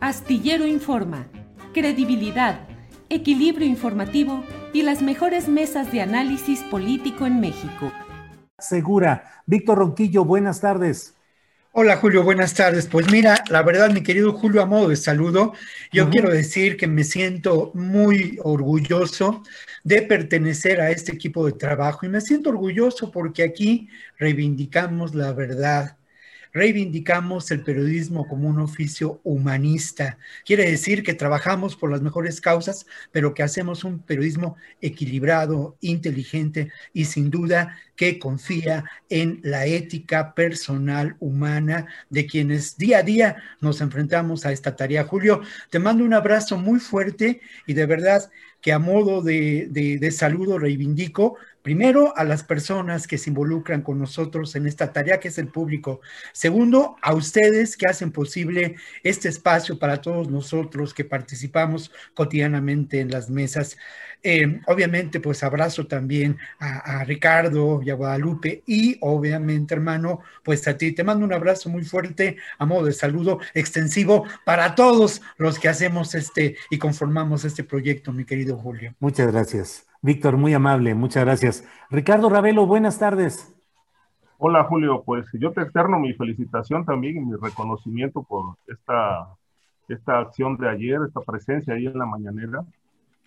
Astillero Informa, credibilidad, equilibrio informativo y las mejores mesas de análisis político en México. Segura. Víctor Ronquillo, buenas tardes. Hola Julio, buenas tardes. Pues mira, la verdad, mi querido Julio, a modo de saludo, yo quiero decir que me siento muy orgulloso de pertenecer a este equipo de trabajo y me siento orgulloso porque aquí reivindicamos la verdad, reivindicamos el periodismo como un oficio humanista. Quiere decir que trabajamos por las mejores causas, pero que hacemos un periodismo equilibrado, inteligente y sin duda que confía en la ética personal humana de quienes día a día nos enfrentamos a esta tarea. Julio, te mando un abrazo muy fuerte y de verdad que a modo de, de, saludo reivindico primero a las personas que se involucran con nosotros en esta tarea que es el público. Segundo, a ustedes que hacen posible este espacio para todos nosotros que participamos cotidianamente en las mesas. Eh, obviamente, pues abrazo también a, a, Ricardo y a Guadalupe y obviamente, hermano, pues a ti. Te mando un abrazo muy fuerte a modo de saludo extensivo para todos los que hacemos este y conformamos este proyecto, mi querido Julio. Muchas gracias. Víctor, muy amable, muchas gracias. Ricardo Ravelo, buenas tardes. Hola Julio, pues yo te externo mi felicitación también y mi reconocimiento por esta, esta acción de ayer, esta presencia ahí en la mañanera.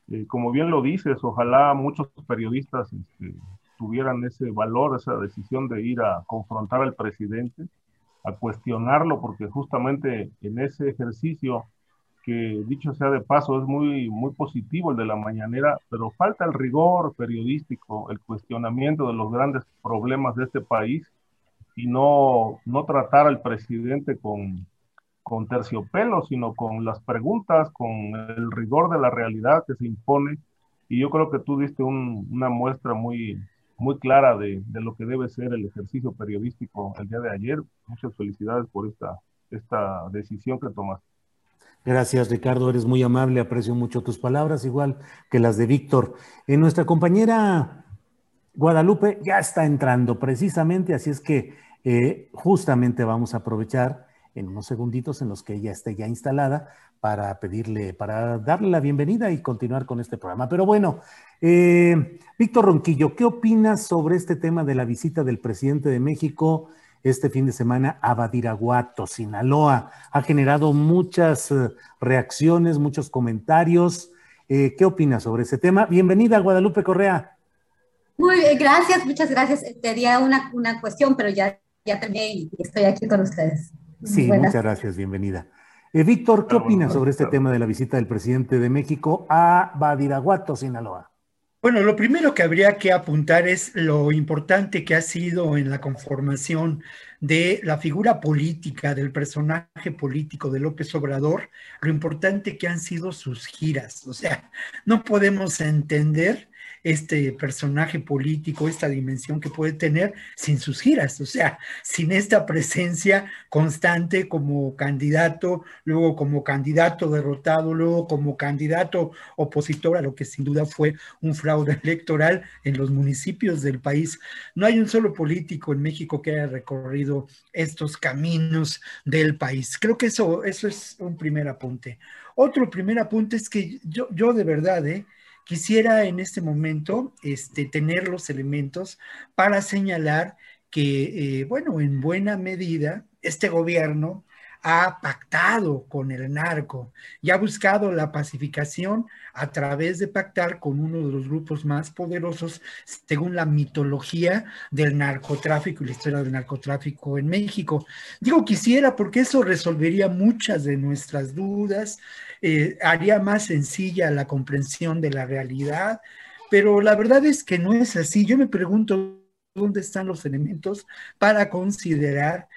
Eh, como bien lo dices, ojalá muchos periodistas este, tuvieran ese valor, esa decisión de ir a confrontar al presidente, a cuestionarlo, porque justamente en ese ejercicio, que dicho sea de paso, es muy, muy positivo el de la mañanera, pero falta el rigor periodístico, el cuestionamiento de los grandes problemas de este país y no, no tratar al presidente con, con terciopelo, sino con las preguntas, con el rigor de la realidad que se impone. Y yo creo que tú diste una muestra muy, muy clara de, de, lo que debe ser el ejercicio periodístico el día de ayer. Muchas felicidades por esta, esta decisión que tomaste. Gracias, Ricardo. Eres muy amable. Aprecio mucho tus palabras, igual que las de Víctor. En nuestra compañera Guadalupe ya está entrando precisamente, así es que eh, justamente vamos a aprovechar en unos segunditos en los que ella esté ya instalada para pedirle, para darle la bienvenida y continuar con este programa. Pero bueno, eh, Víctor Ronquillo, ¿qué opinas sobre este tema de la visita del presidente de México este fin de semana a Badiraguato, Sinaloa? Ha generado muchas eh, reacciones, muchos comentarios. Eh, ¿Qué opinas sobre ese tema? Bienvenida, Guadalupe Correa. Muy bien, gracias, muchas gracias. Te haría una, una cuestión, pero ya, ya terminé y estoy aquí con ustedes. Sí, muchas gracias, bienvenida. Eh, Víctor, ¿qué opinas sobre este tema de la visita del presidente de México a Badiraguato, Sinaloa? Bueno, lo primero que habría que apuntar es lo importante que ha sido en la conformación de la figura política, del personaje político de López Obrador, lo importante que han sido sus giras. O sea, no podemos entender este personaje político, esta dimensión que puede tener sin sus giras, o sea, sin esta presencia constante como candidato, luego como candidato derrotado, luego como candidato opositor a lo que sin duda fue un fraude electoral en los municipios del país. No hay un solo político en México que haya recorrido estos caminos del país. Creo que eso, eso es un primer apunte. Otro primer apunte es que yo, yo de verdad, ¿eh? Quisiera en este momento este, tener los elementos para señalar que, eh, bueno, en buena medida, este gobierno ha pactado con el narco y ha buscado la pacificación a través de pactar con uno de los grupos más poderosos según la mitología del narcotráfico y la historia del narcotráfico en México. Digo quisiera porque eso resolvería muchas de nuestras dudas, eh, haría más sencilla la comprensión de la realidad, pero la verdad es que no es así. Yo me pregunto dónde están los elementos para considerar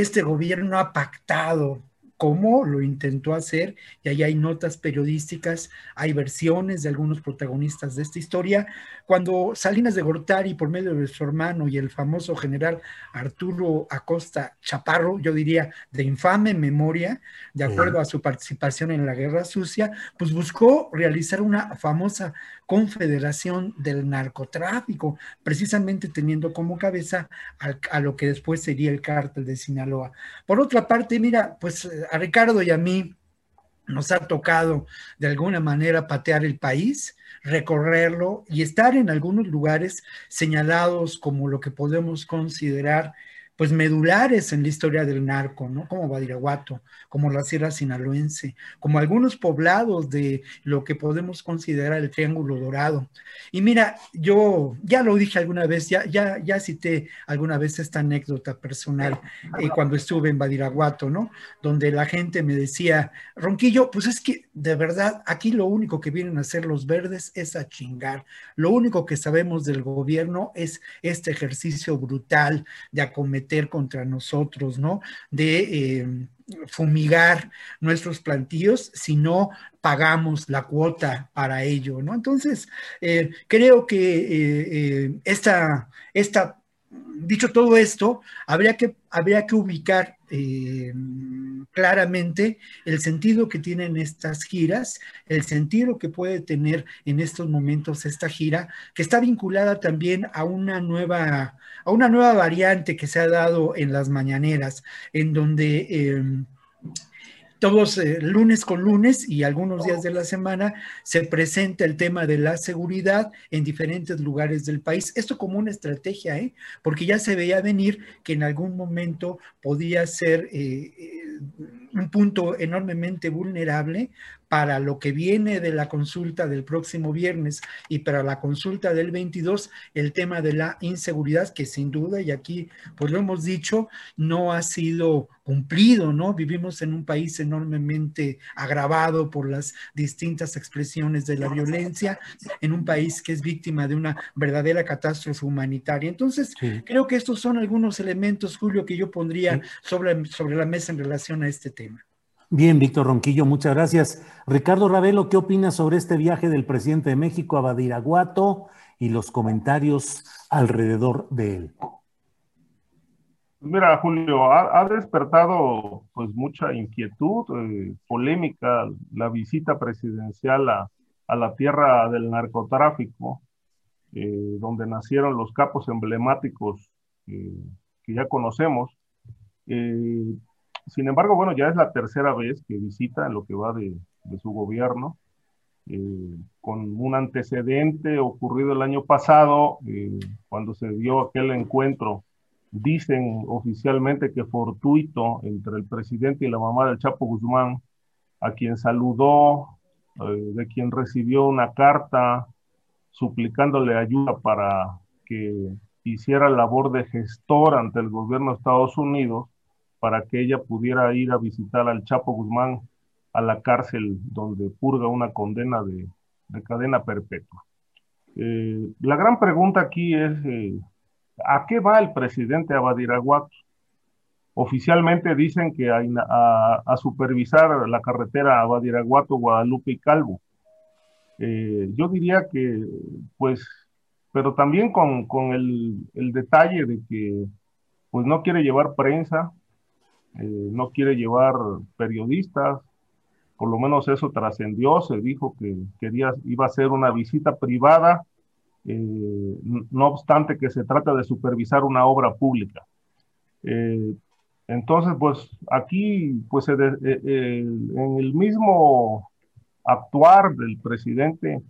este gobierno ha pactado cómo lo intentó hacer, y ahí hay notas periodísticas, hay versiones de algunos protagonistas de esta historia. Cuando Salinas de Gortari, por medio de su hermano y el famoso general Arturo Acosta Chaparro, yo diría de infame memoria, de acuerdo a su participación en la Guerra Sucia, pues buscó realizar una famosa confederación del narcotráfico, precisamente teniendo como cabeza a, a lo que después sería el cártel de Sinaloa. Por otra parte, mira, pues a Ricardo y a mí nos ha tocado de alguna manera patear el país, recorrerlo y estar en algunos lugares señalados como lo que podemos considerar pues medulares en la historia del narco, ¿no? Como Badiraguato, como la Sierra Sinaloense, como algunos poblados de lo que podemos considerar el Triángulo Dorado. Y mira, yo ya lo dije alguna vez, ya, ya, ya cité alguna vez esta anécdota personal eh, cuando estuve en Badiraguato, ¿no? Donde la gente me decía, Ronquillo, pues es que de verdad aquí lo único que vienen a hacer los verdes es a chingar. Lo único que sabemos del gobierno es este ejercicio brutal de acometer contra nosotros, ¿no? De eh, fumigar nuestros plantíos si no pagamos la cuota para ello, ¿no? Entonces, eh, creo que eh, esta, esta dicho todo esto, habría que, habría que ubicar eh, claramente el sentido que tienen estas giras, el sentido que puede tener en estos momentos esta gira, que está vinculada también a una nueva, a una nueva variante que se ha dado en las mañaneras, en donde eh, todos eh, lunes con lunes y algunos días de la semana se presenta el tema de la seguridad en diferentes lugares del país. Esto como una estrategia, ¿eh? porque ya se veía venir que en algún momento podía ser eh, eh, un punto enormemente vulnerable para lo que viene de la consulta del próximo viernes y para la consulta del 22, el tema de la inseguridad, que sin duda, y aquí pues lo hemos dicho, no ha sido cumplido, ¿no? Vivimos en un país enormemente agravado por las distintas expresiones de la violencia, en un país que es víctima de una verdadera catástrofe humanitaria. Entonces, creo que estos son algunos elementos, Julio, que yo pondría sobre, sobre la mesa en relación a este tema. Bien, Víctor Ronquillo, muchas gracias. Ricardo Ravelo, ¿qué opinas sobre este viaje del presidente de México a Badiraguato y los comentarios alrededor de él? Mira, Julio, ha, despertado pues mucha inquietud, eh, polémica la visita presidencial a, la tierra del narcotráfico, eh, donde nacieron los capos emblemáticos eh, que ya conocemos. Sin embargo, bueno, ya es la tercera vez que visita lo que va de, su gobierno, eh, con un antecedente ocurrido el año pasado, eh, cuando se dio aquel encuentro, dicen oficialmente que fortuito entre el presidente y la mamá del Chapo Guzmán, a quien saludó, eh, de quien recibió una carta suplicándole ayuda para que hiciera labor de gestor ante el gobierno de Estados Unidos para que ella pudiera ir a visitar al Chapo Guzmán a la cárcel donde purga una condena de, cadena perpetua. Eh, la gran pregunta aquí es, eh, ¿a qué va el presidente Abadiraguato? Oficialmente dicen que a, a, supervisar la carretera Abadiraguato, Guadalupe y Calvo. Eh, yo diría que, pues, pero también con, el, el, detalle de que, pues, no quiere llevar prensa, eh, no quiere llevar periodistas, por lo menos eso trascendió, se dijo que quería, iba a ser una visita privada, eh, no obstante que se trata de supervisar una obra pública. Eh, entonces, pues aquí, pues en el mismo actuar del presidente,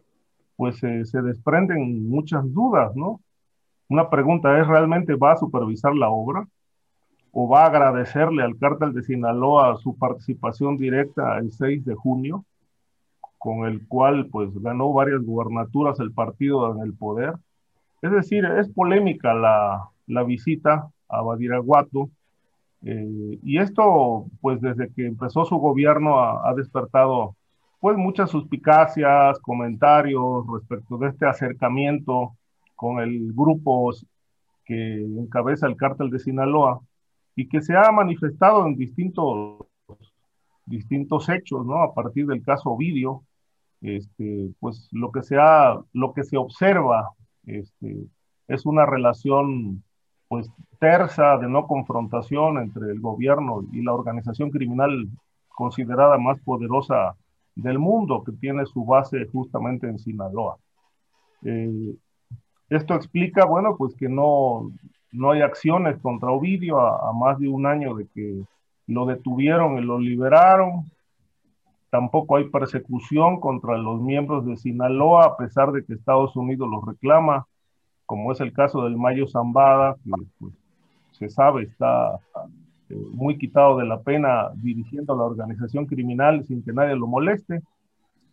pues se desprenden muchas dudas, ¿no? Una pregunta es, ¿realmente va a supervisar la obra? O va a agradecerle al cártel de Sinaloa su participación directa el 6 de junio, con el cual pues ganó varias gubernaturas el partido en el poder. Es decir, es polémica la, la visita a Badiraguato, eh, y esto pues desde que empezó su gobierno ha, ha despertado pues muchas suspicacias, comentarios respecto de este acercamiento con el grupo que encabeza el cártel de Sinaloa y que se ha manifestado en distintos, distintos hechos, ¿no? A partir del caso Ovidio, este, pues lo que se, ha, lo que se observa este, es una relación pues tersa de no confrontación entre el gobierno y la organización criminal considerada más poderosa del mundo, que tiene su base justamente en Sinaloa. Eh, esto explica, bueno, pues que no, no hay acciones contra Ovidio a, más de un año de que lo detuvieron y lo liberaron. Tampoco hay persecución contra los miembros de Sinaloa, a pesar de que Estados Unidos los reclama, como es el caso del Mayo Zambada, que pues, se sabe está eh, muy quitado de la pena dirigiendo la organización criminal sin que nadie lo moleste.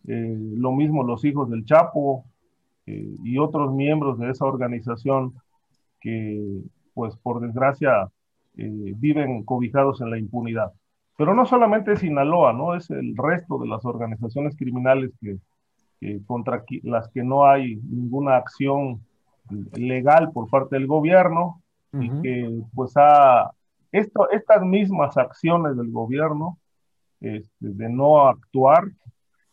Eh, lo mismo los hijos del Chapo eh, y otros miembros de esa organización que, pues por desgracia, eh, viven cobijados en la impunidad. Pero no solamente Sinaloa, ¿no? Es el resto de las organizaciones criminales que, contra las que no hay ninguna acción legal por parte del gobierno y que pues ha, esto, estas mismas acciones del gobierno este, de no actuar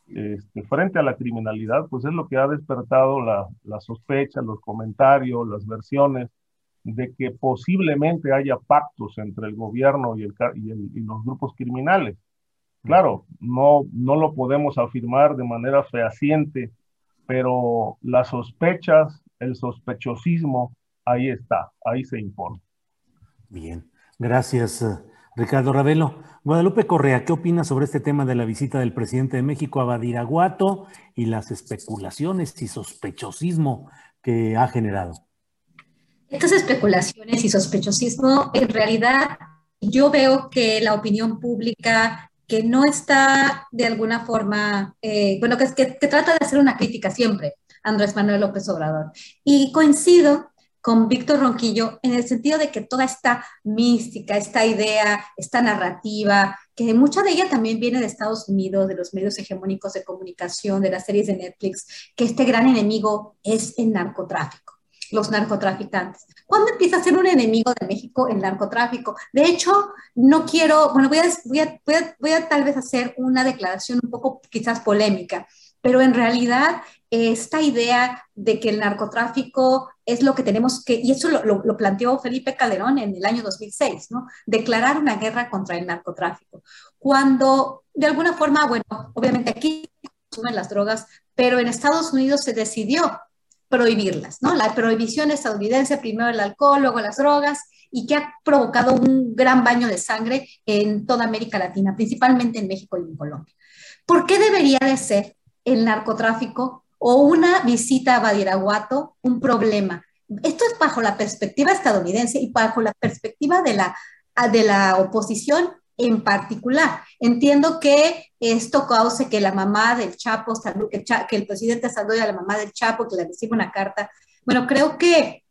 este, frente a la criminalidad, pues es lo que ha despertado la, la sospecha, los comentarios, las versiones de que posiblemente haya pactos entre el gobierno y, el, y, los grupos criminales. Claro, no, no lo podemos afirmar de manera fehaciente, pero las sospechas, el sospechosismo, ahí está, ahí se impone. Bien, gracias eh, Ricardo Ravelo. Guadalupe Correa, ¿qué opinas sobre este tema de la visita del presidente de México a Badiraguato y las especulaciones y sospechosismo que ha generado? Estas especulaciones y sospechosismo, en realidad yo veo que la opinión pública que no está de alguna forma, eh, bueno, que, trata de hacer una crítica siempre Andrés Manuel López Obrador. Y coincido con Víctor Ronquillo en el sentido de que toda esta mística, esta idea, esta narrativa, que mucha de ella también viene de Estados Unidos, de los medios hegemónicos de comunicación, de las series de Netflix, que este gran enemigo es el narcotráfico los narcotraficantes. ¿Cuándo empieza a ser un enemigo de México el narcotráfico? De hecho, no quiero, bueno, voy a, voy a, voy a, tal vez hacer una declaración un poco quizás polémica, pero en realidad esta idea de que el narcotráfico es lo que tenemos que, y eso lo, lo, planteó Felipe Calderón en el año 2006, ¿no? Declarar una guerra contra el narcotráfico. Cuando, de alguna forma, bueno, obviamente aquí consumen las drogas, pero en Estados Unidos se decidió prohibirlas, ¿no? La prohibición estadounidense, primero el alcohol, luego las drogas, y que ha provocado un gran baño de sangre en toda América Latina, principalmente en México y en Colombia. ¿Por qué debería de ser el narcotráfico o una visita a Badiraguato un problema? Esto es bajo la perspectiva estadounidense y bajo la perspectiva de la, de la oposición en particular. Entiendo que esto cause que la mamá del Chapo, que el presidente salude a la mamá del Chapo, que le reciba una carta. Bueno, creo que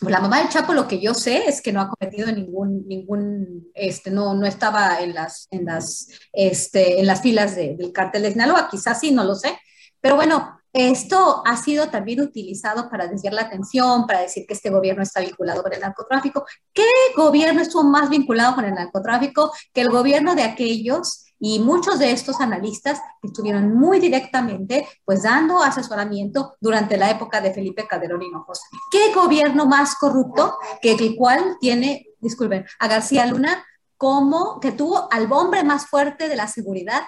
la mamá del Chapo, lo que yo sé es que no ha cometido ningún, ningún, este, no, no estaba en las, en las, este, en las filas del cártel de Sinaloa, quizás sí, no lo sé. Pero bueno, esto ha sido también utilizado para desviar la atención, para decir que este gobierno está vinculado con el narcotráfico. ¿Qué gobierno estuvo más vinculado con el narcotráfico que el gobierno de aquellos Y muchos de estos analistas estuvieron muy directamente, pues, dando asesoramiento durante la época de Felipe Calderón Hinojosa. ¿Qué gobierno más corrupto que el cual tiene, disculpen, a García Luna como que tuvo al hombre más fuerte de la seguridad?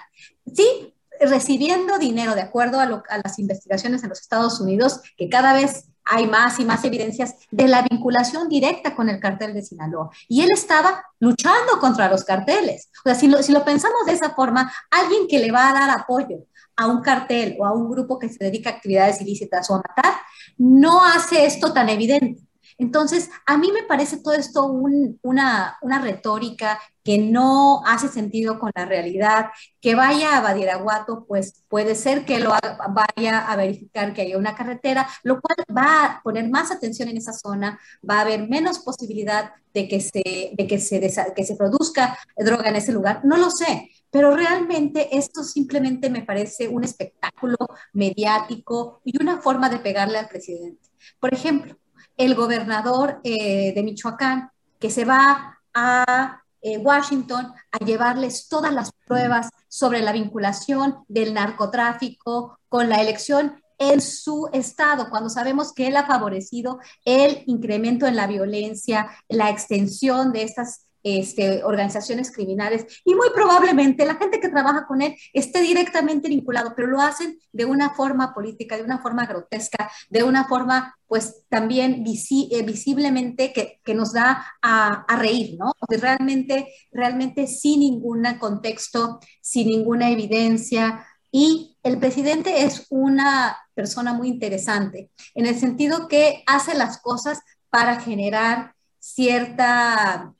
Sí, recibiendo dinero, de acuerdo a, a las investigaciones en los Estados Unidos, que cada vez hay más y más evidencias de la vinculación directa con el cartel de Sinaloa. Y él estaba luchando contra los carteles. O sea, lo, si lo pensamos de esa forma, alguien que le va a dar apoyo a un cartel o a un grupo que se dedica a actividades ilícitas o a matar, no hace esto tan evidente. Entonces, a mí me parece todo esto una, una retórica que no hace sentido con la realidad, que vaya a Badiraguato, pues puede ser que lo vaya a verificar que haya una carretera, lo cual va a poner más atención en esa zona, va a haber menos posibilidad de que se, de que se, que se produzca droga en ese lugar, no lo sé, pero realmente esto simplemente me parece un espectáculo mediático y una forma de pegarle al presidente. Por ejemplo, el gobernador eh, de Michoacán, que se va a eh, Washington a llevarles todas las pruebas sobre la vinculación del narcotráfico con la elección en su estado, cuando sabemos que él ha favorecido el incremento en la violencia, la extensión de estas este, organizaciones criminales y muy probablemente la gente que trabaja con él esté directamente vinculado, pero lo hacen de una forma política, de una forma grotesca, de una forma pues también eh, visiblemente que, que, nos da a, a reír, ¿no? realmente, realmente sin ningún contexto, sin ninguna evidencia. Y el presidente es una persona muy interesante, en el sentido que hace las cosas para generar cierta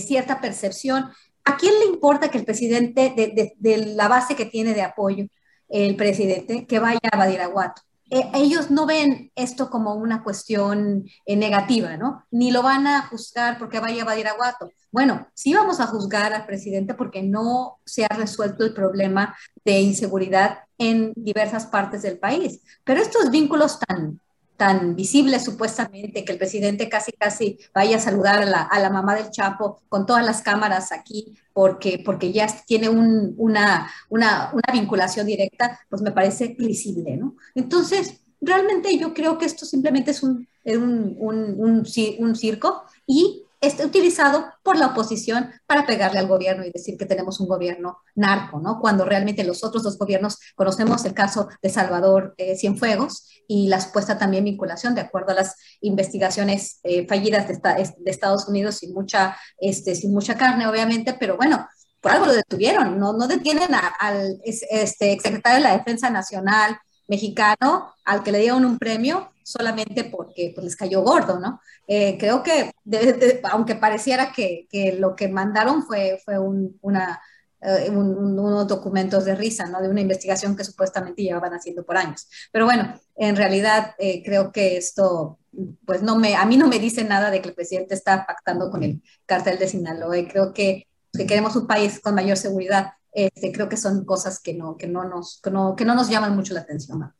cierta percepción. ¿A quién le importa que el presidente, de, la base que tiene de apoyo, el presidente, que vaya a Badiraguato? Eh, ellos no ven esto como una cuestión eh, negativa, ¿no? Ni lo van a juzgar porque vaya a Badiraguato. Bueno, sí vamos a juzgar al presidente porque no se ha resuelto el problema de inseguridad en diversas partes del país. Pero estos vínculos tan, tan visible supuestamente, que el presidente casi casi vaya a saludar a la, a la mamá del Chapo con todas las cámaras aquí, porque, porque ya tiene un, una, una, una, vinculación directa, pues me parece visible, ¿no? Entonces, realmente yo creo que esto simplemente es un, un, un, un circo y esté utilizado por la oposición para pegarle al gobierno y decir que tenemos un gobierno narco, ¿no? Cuando realmente los otros dos gobiernos conocemos el caso de Salvador eh, Cienfuegos y la supuesta también vinculación, de acuerdo a las investigaciones eh, fallidas de, Estados Unidos, sin mucha, este, sin mucha carne, obviamente, pero bueno, por algo lo detuvieron, no, no detienen al este, exsecretario de la Defensa Nacional mexicano al que le dieron un premio solamente porque pues, les cayó gordo, ¿no? Eh, creo que, aunque pareciera que, lo que mandaron fue, fue un, unos documentos de risa, ¿no? De una investigación que supuestamente llevaban haciendo por años. Pero bueno, en realidad eh, creo que esto, pues no me, a mí no me dice nada de que el presidente está pactando con el cartel de Sinaloa. Creo que, que queremos un país con mayor seguridad. Este, creo que son cosas que no, que no, nos, que no, que no nos llaman mucho la atención.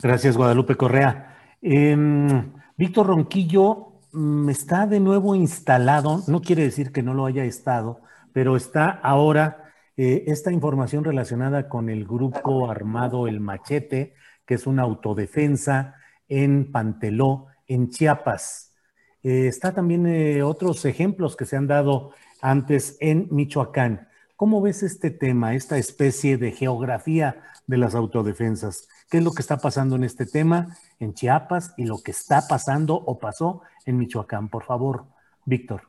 Gracias, Guadalupe Correa. Em, Víctor Ronquillo mm, está de nuevo instalado, no quiere decir que no lo haya estado, pero está ahora eh, esta información relacionada con el grupo armado El Machete, que es una autodefensa en Panteló, en Chiapas. Eh, está también eh, otros ejemplos que se han dado antes en Michoacán. ¿Cómo ves este tema, esta especie de geografía de las autodefensas? ¿Qué es lo que está pasando en este tema en Chiapas y lo que está pasando o pasó en Michoacán? Por favor, Víctor.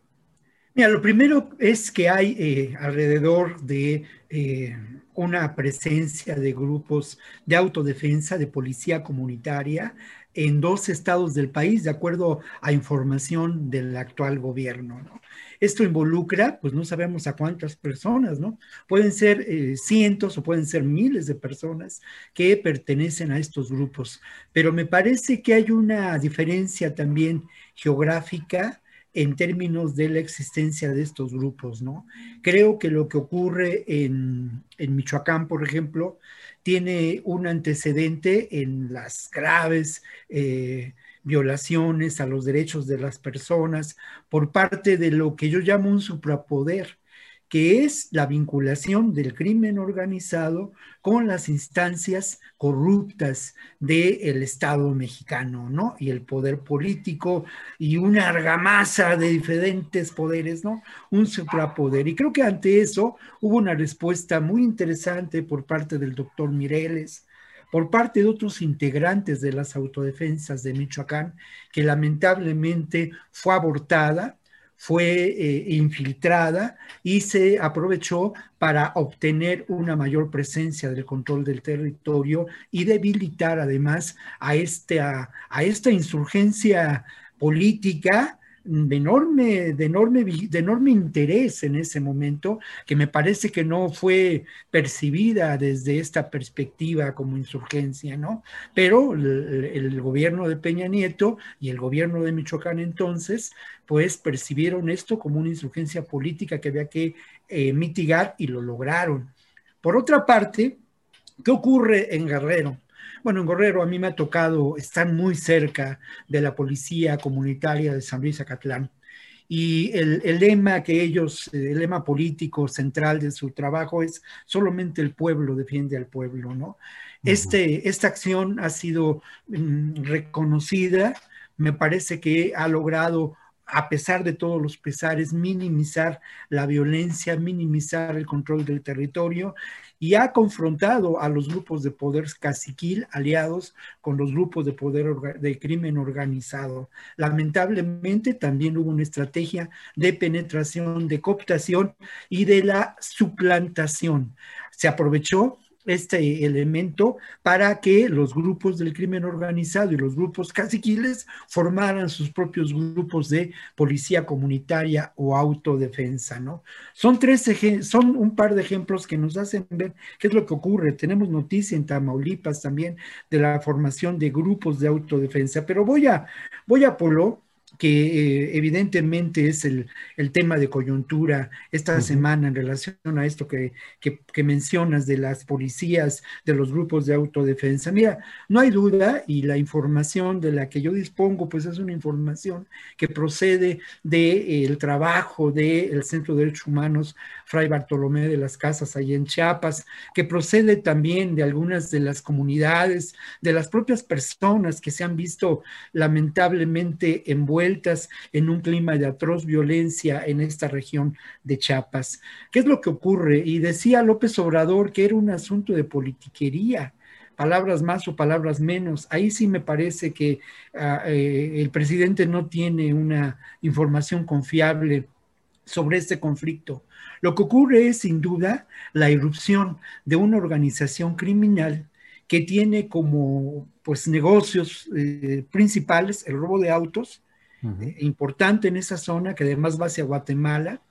Mira, lo primero es que hay eh, alrededor de eh, una presencia de grupos de autodefensa, de policía comunitaria en dos estados del país, de acuerdo a información del actual gobierno. ¿no? Esto involucra, pues no sabemos a cuántas personas, ¿no? Pueden ser eh, cientos o pueden ser miles de personas que pertenecen a estos grupos, pero me parece que hay una diferencia también geográfica en términos de la existencia de estos grupos, ¿no? Creo que lo que ocurre en, en Michoacán, por ejemplo, tiene un antecedente en las graves eh, violaciones a los derechos de las personas por parte de lo que yo llamo un suprapoder, que es la vinculación del crimen organizado con las instancias corruptas del Estado mexicano, ¿no? Y el poder político y una argamasa de diferentes poderes, ¿no? Un suprapoder. Y creo que ante eso hubo una respuesta muy interesante por parte del doctor Mireles, por parte de otros integrantes de las autodefensas de Michoacán, que lamentablemente fue abortada, fue eh, infiltrada y se aprovechó para obtener una mayor presencia del control del territorio y debilitar además a esta, a esta insurgencia política de enorme, de, enorme, de enorme interés en ese momento, que me parece que no fue percibida desde esta perspectiva como insurgencia, ¿no? Pero el, gobierno de Peña Nieto y el gobierno de Michoacán entonces, pues percibieron esto como una insurgencia política que había que eh, mitigar y lo lograron. Por otra parte, ¿qué ocurre en Guerrero? Bueno, en Guerrero a mí me ha tocado estar muy cerca de la policía comunitaria de San Luis Acatlán. Y el, lema que ellos, el lema político central de su trabajo es solamente el pueblo defiende al pueblo, ¿no? Este, esta acción ha sido mm, reconocida, me parece que ha logrado a pesar de todos los pesares, minimizar la violencia, minimizar el control del territorio y ha confrontado a los grupos de poder caciquil aliados con los grupos de poder de crimen organizado. Lamentablemente también hubo una estrategia de penetración, de cooptación y de la suplantación. Se aprovechó este elemento para que los grupos del crimen organizado y los grupos caciquiles formaran sus propios grupos de policía comunitaria o autodefensa, ¿no? Son tres son un par de ejemplos que nos hacen ver qué es lo que ocurre. Tenemos noticia en Tamaulipas también de la formación de grupos de autodefensa, pero voy a voy a Polo que eh, evidentemente es el, tema de coyuntura esta semana en relación a esto que, que, mencionas de las policías, de los grupos de autodefensa. Mira, no hay duda y la información de la que yo dispongo, pues es una información que procede del eh, trabajo del Centro de Derechos Humanos Fray Bartolomé de las Casas, ahí en Chiapas, que procede también de algunas de las comunidades, de las propias personas que se han visto lamentablemente envueltas en un clima de atroz violencia en esta región de Chiapas. ¿Qué es lo que ocurre? Y decía López Obrador que era un asunto de politiquería palabras más o palabras menos. Ahí sí me parece que ah, eh, el presidente no tiene una información confiable sobre este conflicto. Lo que ocurre es sin duda la irrupción de una organización criminal que tiene como pues negocios eh, principales el robo de autos, eh, importante en esa zona que además va hacia Guatemala,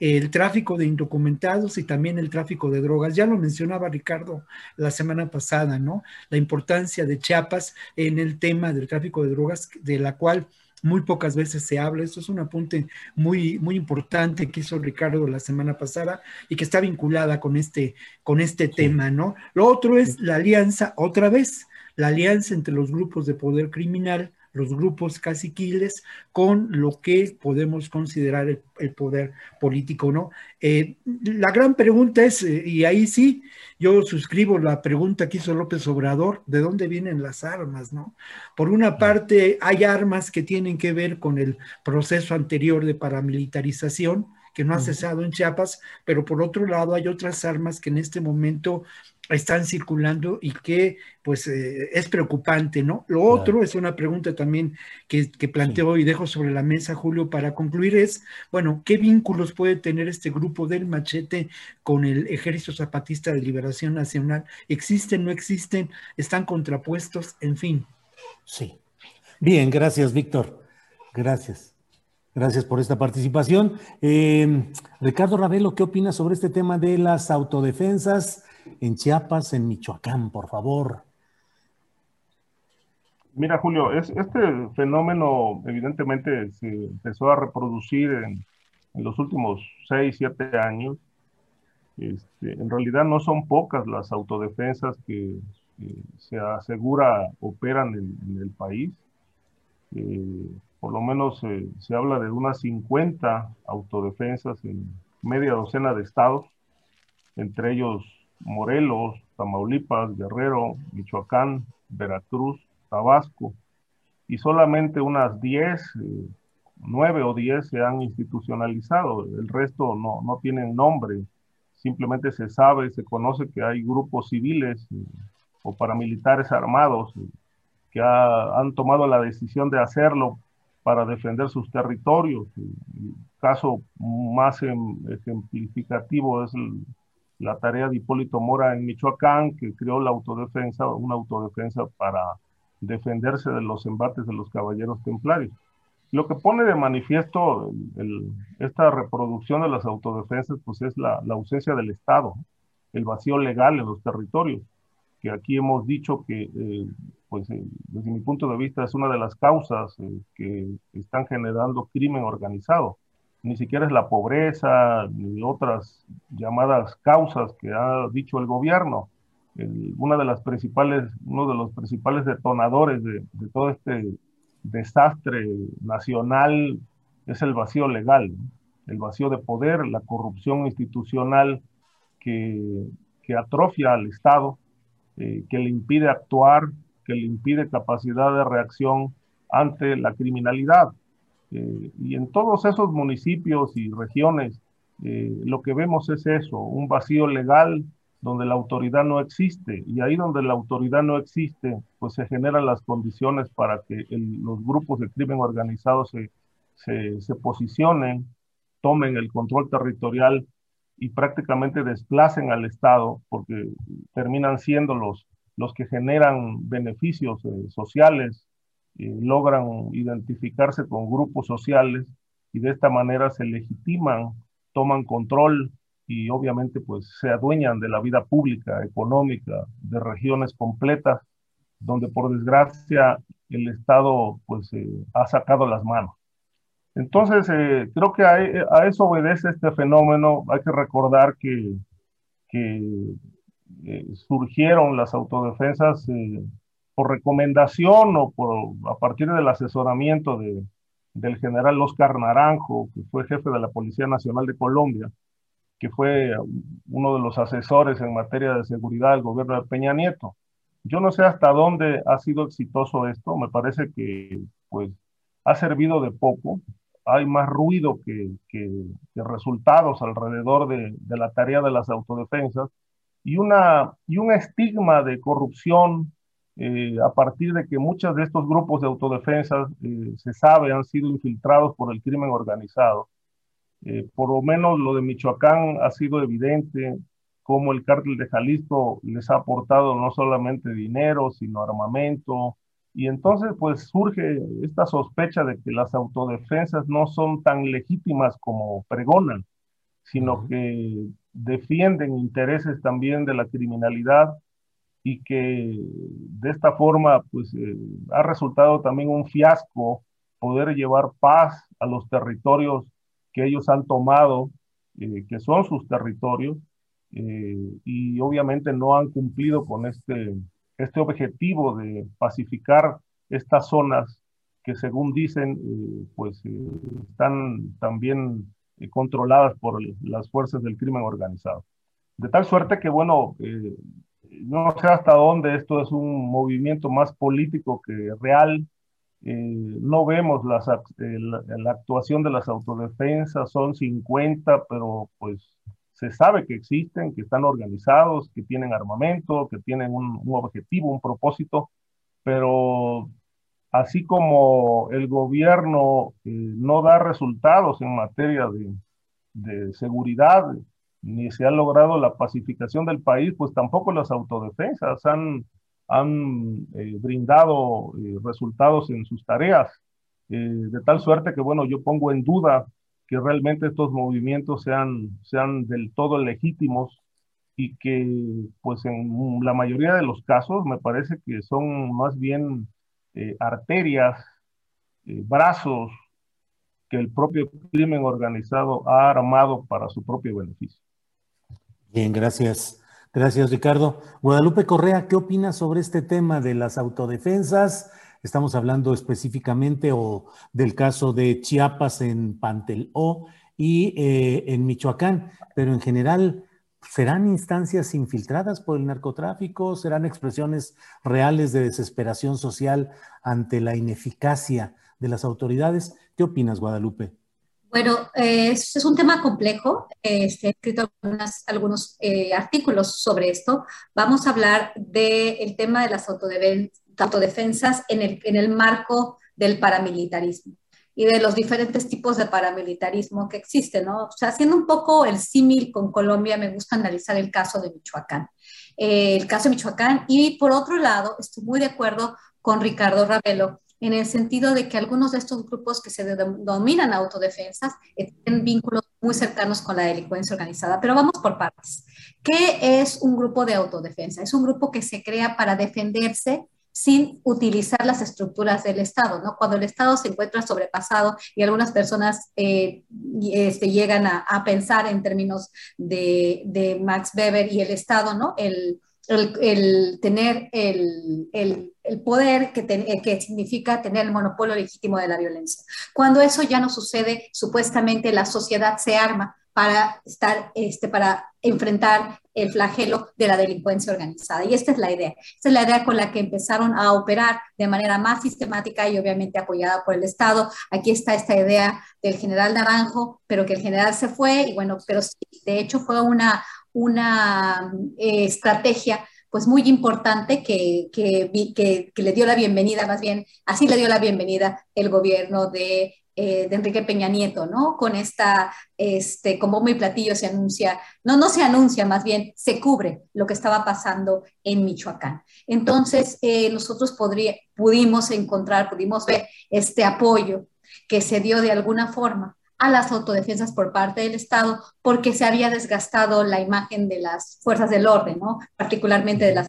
el tráfico de indocumentados y también el tráfico de drogas. Ya lo mencionaba Ricardo la semana pasada, ¿no? La importancia de Chiapas en el tema del tráfico de drogas, de la cual muy pocas veces se habla. Esto es un apunte muy, muy importante que hizo Ricardo la semana pasada y que está vinculada con este, con este tema, ¿no? Lo otro es la alianza, otra vez, la alianza entre los grupos de poder criminal los grupos caciquiles con lo que podemos considerar el, poder político, ¿no? Eh, la gran pregunta es, eh, y ahí sí, yo suscribo la pregunta que hizo López Obrador, ¿de dónde vienen las armas, no? Por una parte, hay armas que tienen que ver con el proceso anterior de paramilitarización, que no ha cesado en Chiapas, pero por otro lado hay otras armas que en este momento están circulando y que pues eh, es preocupante, ¿no? Lo otro es una pregunta también que, que planteo y dejo sobre la mesa, Julio, para concluir es, bueno, ¿qué vínculos puede tener este grupo del machete con el Ejército Zapatista de Liberación Nacional? ¿Existen, no existen? ¿Están contrapuestos? En fin. Sí. Bien, gracias, Víctor. Gracias. Gracias por esta participación. Eh, Ricardo Ravelo, ¿qué opinas sobre este tema de las autodefensas en Chiapas, en Michoacán, por favor? Mira, Julio, es, este fenómeno evidentemente se empezó a reproducir en, los últimos seis, siete años. Este, en realidad no son pocas las autodefensas que se asegura operan en, el país. Eh, por lo menos eh, se habla de unas 50 autodefensas en, media docena de estados, entre ellos Morelos, Tamaulipas, Guerrero, Michoacán, Veracruz, Tabasco, y solamente unas 10, 9 eh, o 10 se han institucionalizado, el resto no, no tienen nombre, simplemente se sabe, se conoce que hay grupos civiles eh, o paramilitares armados eh, que han tomado la decisión de hacerlo para defender sus territorios. El caso más em, ejemplificativo es la tarea de Hipólito Mora en Michoacán, que creó la autodefensa, una autodefensa para defenderse de los embates de los caballeros templarios. Lo que pone de manifiesto esta reproducción de las autodefensas, pues es la, ausencia del Estado, el vacío legal en los territorios, que aquí hemos dicho que, eh, pues eh, desde mi punto de vista, es una de las causas eh, que están generando crimen organizado. Ni siquiera es la pobreza ni otras llamadas causas que ha dicho el gobierno. una de las principales, uno de los principales detonadores de, de todo este desastre nacional es el vacío legal, el vacío de poder, la corrupción institucional que, que atrofia al Estado, eh, que le impide actuar, que le impide capacidad de reacción ante la criminalidad. Eh, y en todos esos municipios y regiones, eh, lo que vemos es eso, un vacío legal donde la autoridad no existe. Y ahí donde la autoridad no existe, pues se generan las condiciones para que los grupos de crimen organizado se, se, posicionen, tomen el control territorial y prácticamente desplacen al Estado, porque terminan siendo los, los que generan beneficios eh, sociales, logran identificarse con grupos sociales y de esta manera se legitiman, toman control y obviamente pues se adueñan de la vida pública, económica, de regiones completas, donde por desgracia el Estado pues eh, ha sacado las manos. Entonces, eh, creo que a, eso obedece este fenómeno. Hay que recordar que, que eh, surgieron las autodefensas por recomendación o por, a partir del asesoramiento de, del general Oscar Naranjo, que fue jefe de la Policía Nacional de Colombia, que fue uno de los asesores en materia de seguridad del gobierno de Peña Nieto. Yo no sé hasta dónde ha sido exitoso esto, me parece que pues ha servido de poco, hay más ruido que, resultados alrededor de, de, la tarea de las autodefensas y, una, y un estigma de corrupción eh, a partir de que muchos de estos grupos de autodefensas eh, se sabe han sido infiltrados por el crimen organizado eh, por lo menos lo de Michoacán ha sido evidente cómo el cártel de Jalisco les ha aportado no solamente dinero, sino armamento. Y entonces pues surge esta sospecha de que las autodefensas no son tan legítimas como pregonan, sino que defienden intereses también de la criminalidad y que de esta forma pues eh, ha resultado también un fiasco poder llevar paz a los territorios que ellos han tomado, eh, que son sus territorios, eh, y obviamente no han cumplido con este, este objetivo de pacificar estas zonas que según dicen, eh, pues están también controladas por las fuerzas del crimen organizado. De tal suerte que, bueno, no sé hasta dónde esto es un movimiento más político que real, eh, no vemos las, eh, la, actuación de las autodefensas, son 50, pero pues se sabe que existen, que están organizados, que tienen armamento, que tienen un, objetivo, un propósito, pero así como el gobierno eh, no da resultados en materia de, seguridad, ni se ha logrado la pacificación del país, pues tampoco las autodefensas han han eh, brindado eh, resultados en sus tareas, de tal suerte que, bueno, yo pongo en duda que realmente estos movimientos sean, sean del todo legítimos y que, pues, en la mayoría de los casos me parece que son más bien arterias, brazos que el propio crimen organizado ha armado para su propio beneficio. Bien, gracias. Gracias, Ricardo. Guadalupe Correa, ¿qué opinas sobre este tema de las autodefensas? Estamos hablando específicamente o del caso de Chiapas en Panteló y eh, en Michoacán, pero en general, ¿serán instancias infiltradas por el narcotráfico? ¿Serán expresiones reales de desesperación social ante la ineficacia de las autoridades? ¿Qué opinas, Guadalupe? Bueno, es, un tema complejo. Este, he escrito algunos eh, artículos sobre esto. Vamos a hablar del tema de las autodefensas en el, en el marco del paramilitarismo y de los diferentes tipos de paramilitarismo que existen, ¿no? O sea, haciendo un poco el símil con Colombia, me gusta analizar el caso de Michoacán. Eh, el caso de Michoacán y por otro lado, estoy muy de acuerdo con Ricardo Ravelo en el sentido de que algunos de estos grupos que se denominan autodefensas tienen vínculos muy cercanos con la delincuencia organizada. Pero vamos por partes. ¿Qué es un grupo de autodefensa? Es un grupo que se crea para defenderse sin utilizar las estructuras del Estado, ¿no? Cuando el Estado se encuentra sobrepasado y algunas personas eh, este, llegan a, pensar en términos de, Max Weber y el Estado, ¿no? El, tener el, poder que, que, significa tener el monopolio legítimo de la violencia. Cuando eso ya no sucede, supuestamente la sociedad se arma para estar, este, para enfrentar el flagelo de la delincuencia organizada. Y esta es la idea. Esta es la idea con la que empezaron a operar de manera más sistemática y obviamente apoyada por el Estado. Aquí está esta idea del general Naranjo, pero que el general se fue y bueno, pero sí, de hecho fue una, una eh, estrategia pues muy importante que, que, que, que, le dio la bienvenida, más bien, así le dio la bienvenida el gobierno de eh, de Enrique Peña Nieto, ¿no? Con esta, este, como muy platillo se anuncia, no, no se anuncia, más bien se cubre lo que estaba pasando en Michoacán. Entonces, eh, nosotros podría, pudimos encontrar, pudimos ver este apoyo que se dio de alguna forma a las autodefensas por parte del Estado porque se había desgastado la imagen de las fuerzas del orden, ¿no? particularmente de las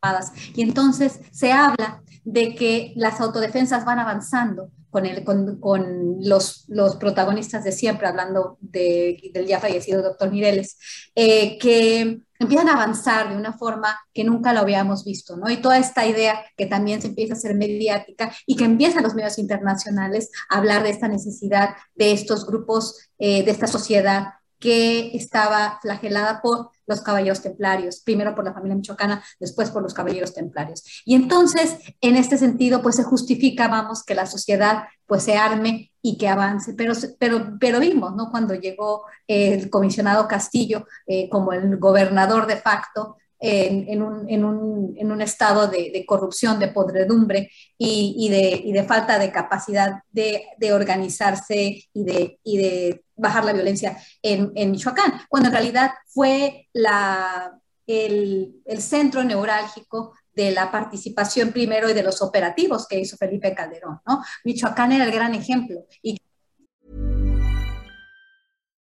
armadas. Y entonces se habla de que las autodefensas van avanzando con, el, con, con los, los, protagonistas de siempre, hablando de, del ya fallecido doctor Mireles, eh, que empiezan a avanzar de una forma que nunca lo habíamos visto, ¿no? Y toda esta idea que también se empieza a hacer mediática y que empiezan los medios internacionales a hablar de esta necesidad de estos grupos, eh, de esta sociedad que estaba flagelada por los caballeros templarios, primero por la familia michoacana, después por los caballeros templarios. Y entonces, en este sentido, pues se justifica, vamos, que la sociedad pues se arme y que avance. Pero, pero, pero vimos, ¿no? Cuando llegó el comisionado Castillo eh, como el gobernador de facto, en, un, en, un, en, un, estado de, de, corrupción, de podredumbre y, y, de, y, de, falta de capacidad de, de organizarse y de, y bajar la violencia en, en Michoacán, cuando en realidad fue la, el, el, centro neurálgico de la participación primero y de los operativos que hizo Felipe Calderón, ¿no? Michoacán era el gran ejemplo. Y...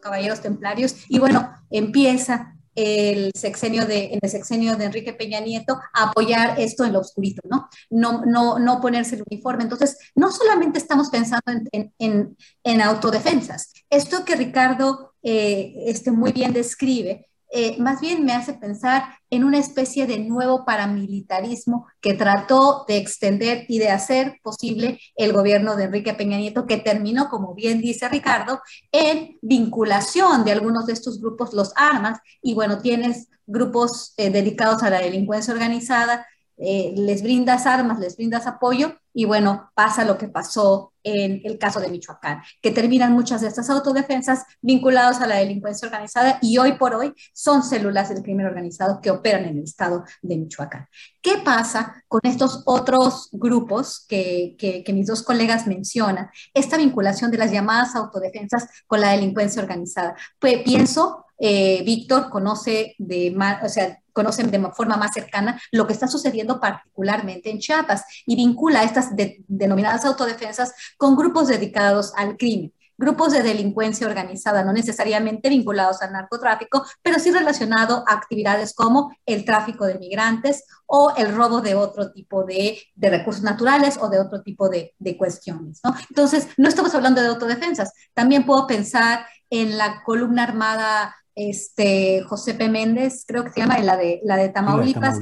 Caballeros templarios y bueno, empieza el sexenio de, en el sexenio de Enrique Peña Nieto a apoyar esto en lo oscurito, ¿no? No, no, no ponerse el uniforme. Entonces, no solamente estamos pensando en, en, en autodefensas. Esto que Ricardo eh, este, muy bien describe eh, más bien me hace pensar en una especie de nuevo paramilitarismo que trató de extender y de hacer posible el gobierno de Enrique Peña Nieto, que terminó, como bien dice Ricardo, en vinculación de algunos de estos grupos, los armas, y bueno, tienes grupos eh, dedicados a la delincuencia organizada, eh, les brindas armas, les brindas apoyo, y bueno, pasa lo que pasó en el caso de Michoacán, que terminan muchas de estas autodefensas vinculadas a la delincuencia organizada y hoy por hoy son células del crimen organizado que operan en el estado de Michoacán. ¿Qué pasa con estos otros grupos que, que, mis dos colegas mencionan? Esta vinculación de las llamadas autodefensas con la delincuencia organizada. Pues pienso eh, Víctor conoce de, o sea, conocen de forma más cercana lo que está sucediendo particularmente en Chiapas y vincula estas denominadas autodefensas con grupos dedicados al crimen grupos de delincuencia organizada, no necesariamente vinculados al narcotráfico, pero sí relacionado a actividades como el tráfico de migrantes o el robo de otro tipo de, de recursos naturales o de otro tipo de, de cuestiones. ¿no? Entonces, no estamos hablando de autodefensas, también puedo pensar en la columna armada este, José P. Méndez, creo que se llama, la de, la de Tamaulipas.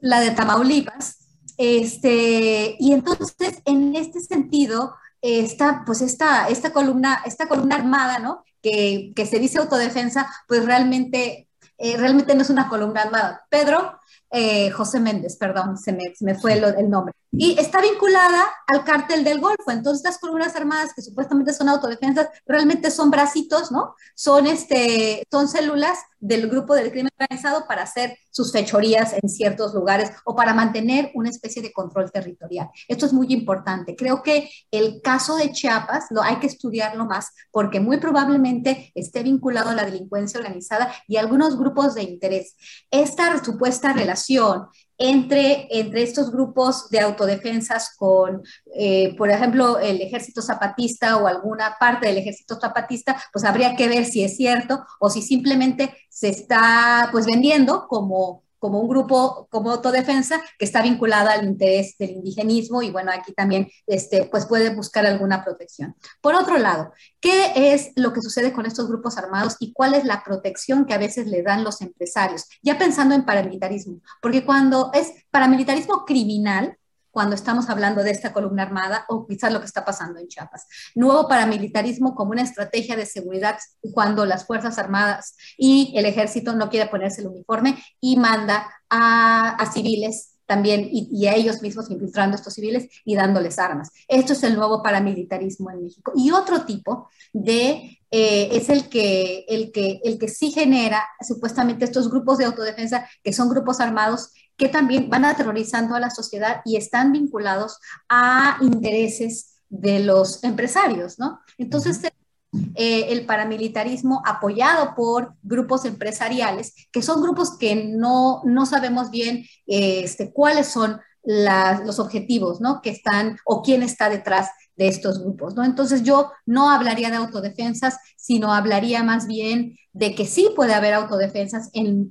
La de Tamaulipas. Este, y entonces, en este sentido, está pues esta, esta, columna, esta columna armada, ¿no? Que, que se dice autodefensa, pues realmente, eh, realmente no es una columna armada. Pedro, eh, José Méndez, perdón, se me, se me fue el, el, nombre. Y está vinculada al cártel del Golfo. Entonces, estas columnas armadas que supuestamente son autodefensas, realmente son bracitos, ¿no? Son, este, son células del grupo del crimen organizado para hacer sus fechorías en ciertos lugares o para mantener una especie de control territorial. Esto es muy importante. Creo que el caso de Chiapas lo hay que estudiarlo más porque muy probablemente esté vinculado a la delincuencia organizada y algunos grupos de interés. Esta supuesta relación entre, entre estos grupos de autodefensas con, eh, por ejemplo, el ejército zapatista o alguna parte del ejército zapatista, pues habría que ver si es cierto o si simplemente se está pues vendiendo como como un grupo como autodefensa que está vinculada al interés del indigenismo y bueno, aquí también este, pues puede buscar alguna protección. Por otro lado, ¿qué es lo que sucede con estos grupos armados y cuál es la protección que a veces le dan los empresarios? Ya pensando en paramilitarismo, porque cuando es paramilitarismo criminal, cuando estamos hablando de esta columna armada o quizás lo que está pasando en Chiapas. Nuevo paramilitarismo como una estrategia de seguridad cuando las Fuerzas Armadas y el ejército no quiere ponerse el uniforme y manda a, a civiles también y, a ellos mismos infiltrando a estos civiles y dándoles armas. Esto es el nuevo paramilitarismo en México. Y otro tipo de eh, es el que, el, que, el que sí genera supuestamente estos grupos de autodefensa, que son grupos armados que también van aterrorizando a la sociedad y están vinculados a intereses de los empresarios, ¿no? Entonces, eh, el paramilitarismo apoyado por grupos empresariales, que son grupos que no, no sabemos bien este, cuáles son los objetivos, ¿no? Que están o quién está detrás de estos grupos, ¿no? Entonces yo no hablaría de autodefensas, sino hablaría más bien de que sí puede haber autodefensas en,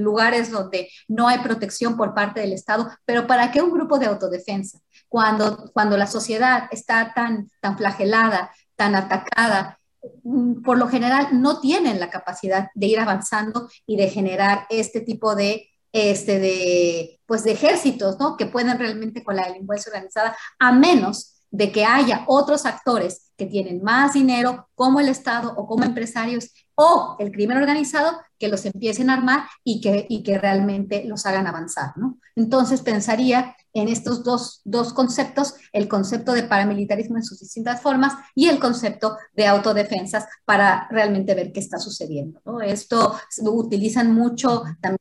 lugares donde no hay protección por parte del Estado, pero ¿para qué un grupo de autodefensa? Cuando, cuando la sociedad está tan, tan flagelada, tan atacada, mm, por lo general no tienen la capacidad de ir avanzando y de generar este tipo de este de pues de ejércitos, ¿no? Que pueden realmente con la delincuencia organizada, a menos de que haya otros actores que tienen más dinero, como el Estado o como empresarios o el crimen organizado, que los empiecen a armar y que, y que realmente los hagan avanzar. ¿no? Entonces pensaría en estos dos, dos conceptos, el concepto de paramilitarismo en sus distintas formas y el concepto de autodefensas para realmente ver qué está sucediendo. ¿no? Esto utilizan mucho también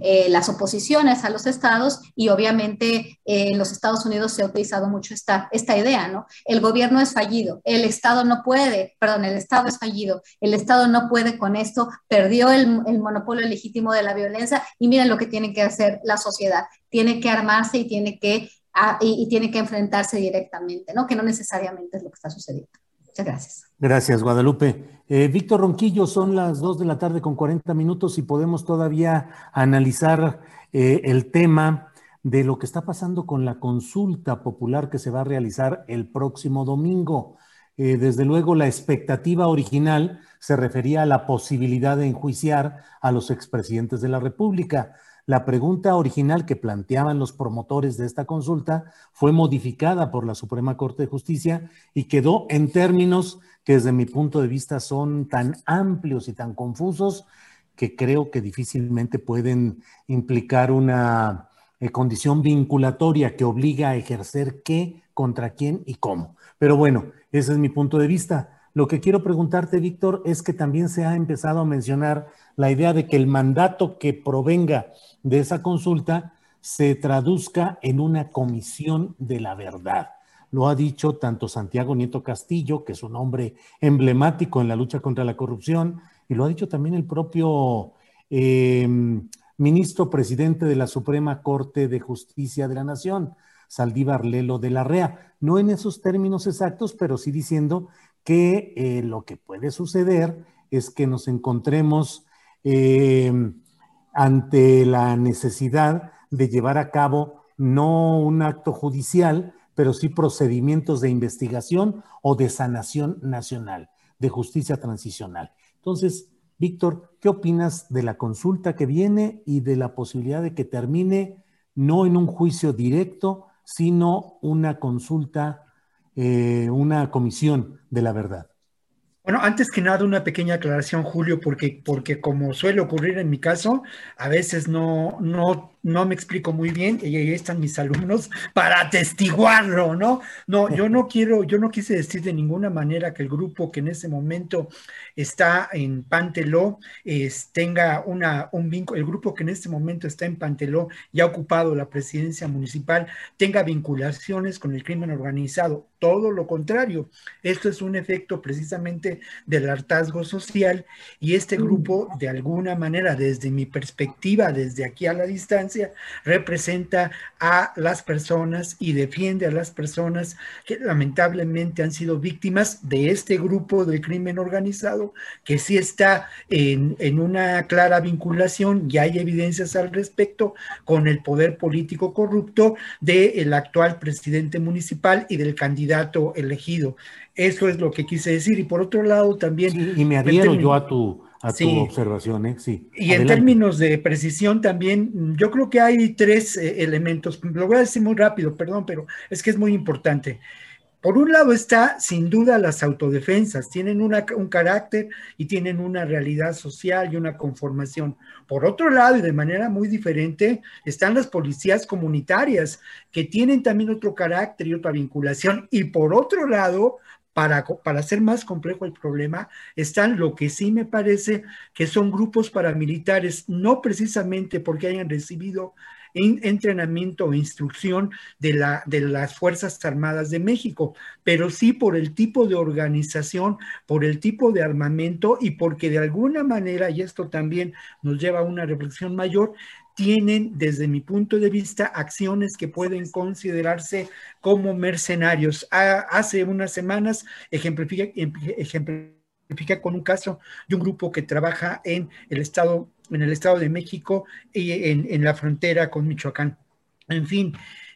eh, las oposiciones a los estados y obviamente eh, en los Estados Unidos se ha utilizado mucho esta, esta idea, ¿no? El gobierno es fallido, el estado no puede, perdón, el estado es fallido, el estado no puede con esto, perdió el, el monopolio legítimo de la violencia y miren lo que tiene que hacer la sociedad, tiene que armarse y tiene que, ah, y, y tiene que enfrentarse directamente, ¿no? Que no necesariamente es lo que está sucediendo. Muchas gracias. Gracias, Guadalupe. Eh, Víctor Ronquillo, son las dos de la tarde con 40 minutos y podemos todavía analizar eh, el tema de lo que está pasando con la consulta popular que se va a realizar el próximo domingo. Eh, desde luego, la expectativa original se refería a la posibilidad de enjuiciar a los expresidentes de la República. La pregunta original que planteaban los promotores de esta consulta fue modificada por la Suprema Corte de Justicia y quedó en términos que desde mi punto de vista son tan amplios y tan confusos que creo que difícilmente pueden implicar una eh, condición vinculatoria que obliga a ejercer qué, contra quién y cómo. Pero bueno, ese es mi punto de vista. Lo que quiero preguntarte, Víctor, es que también se ha empezado a mencionar la idea de que el mandato que provenga de esa consulta se traduzca en una comisión de la verdad. Lo ha dicho tanto Santiago Nieto Castillo, que es un hombre emblemático en la lucha contra la corrupción, y lo ha dicho también el propio eh, ministro presidente de la Suprema Corte de Justicia de la Nación, Saldívar Lelo de la REA. No en esos términos exactos, pero sí diciendo que eh, lo que puede suceder es que nos encontremos eh, ante la necesidad de llevar a cabo no un acto judicial, pero sí procedimientos de investigación o de sanación nacional, de justicia transicional. Entonces, Víctor, ¿qué opinas de la consulta que viene y de la posibilidad de que termine no en un juicio directo, sino una consulta, eh, una comisión de la verdad? Bueno, antes que nada, una pequeña aclaración, Julio, porque, porque como suele ocurrir en mi caso, a veces no, no no me explico muy bien, y ahí están mis alumnos para atestiguarlo, ¿no? No, yo no quiero, yo no quise decir de ninguna manera que el grupo que en ese momento está en Panteló es, tenga una, un vínculo, el grupo que en este momento está en Panteló y ha ocupado la presidencia municipal, tenga vinculaciones con el crimen organizado. Todo lo contrario, esto es un efecto precisamente del hartazgo social y este grupo, de alguna manera, desde mi perspectiva, desde aquí a la distancia, representa a las personas y defiende a las personas que lamentablemente han sido víctimas de este grupo de crimen organizado, que sí está en, una clara vinculación y hay evidencias al respecto con el poder político corrupto del actual presidente municipal y del candidato elegido. Eso es lo que quise decir. Y por otro lado, también... y me adhiero yo a tu, a tu observación, ¿eh? Sí. Y en términos de precisión también, yo creo que hay tres eh, elementos. Lo voy a decir muy rápido, perdón, pero es que es muy importante. Por un lado está, sin duda, las autodefensas. Tienen un carácter y tienen una realidad social y una conformación. Por otro lado, y de manera muy diferente, están las policías comunitarias, que tienen también otro carácter y otra vinculación. Y por otro lado, para, hacer más complejo el problema, están lo que sí me parece que son grupos paramilitares, no precisamente porque hayan recibido entrenamiento o instrucción de las Fuerzas Armadas de México, pero sí por el tipo de organización, por el tipo de armamento y porque de alguna manera, y esto también nos lleva a una reflexión mayor, tienen, desde mi punto de vista, acciones que pueden considerarse como mercenarios. hace unas semanas ejemplifica, con un caso de un grupo que trabaja en el estado, en el estado de México y en la frontera con Michoacán. En fin,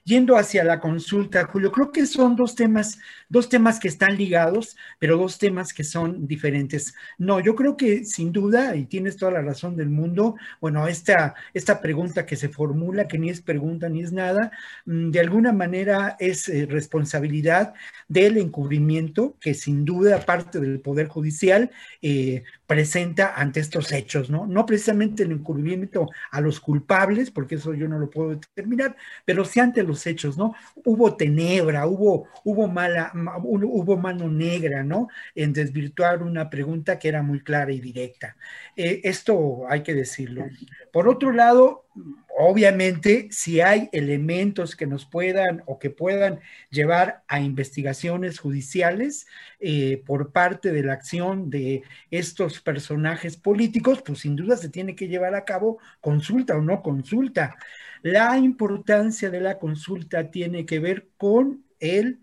Yendo hacia la consulta, Julio, creo que son dos temas, dos temas que están ligados, pero dos temas que son diferentes. No, yo creo que sin duda, y tienes toda la razón del mundo, bueno, esta, esta pregunta que se formula, que ni es pregunta ni es nada, mm, de alguna manera es eh, responsabilidad del encubrimiento que sin duda parte del Poder Judicial eh, presenta ante estos hechos, ¿no? No precisamente el encubrimiento a los culpables, porque eso yo no lo puedo determinar, pero sí ante los hechos, ¿no? Hubo tenebra, hubo, hubo mala, hubo mano negra, ¿no? En desvirtuar una pregunta que era muy clara y directa. Eh, esto hay que decirlo. Por otro lado, obviamente, si hay elementos que nos puedan o que puedan llevar a investigaciones judiciales eh, por parte de la acción de estos personajes políticos, pues sin duda se tiene que llevar a cabo consulta o no consulta. La importancia de la consulta tiene que ver con el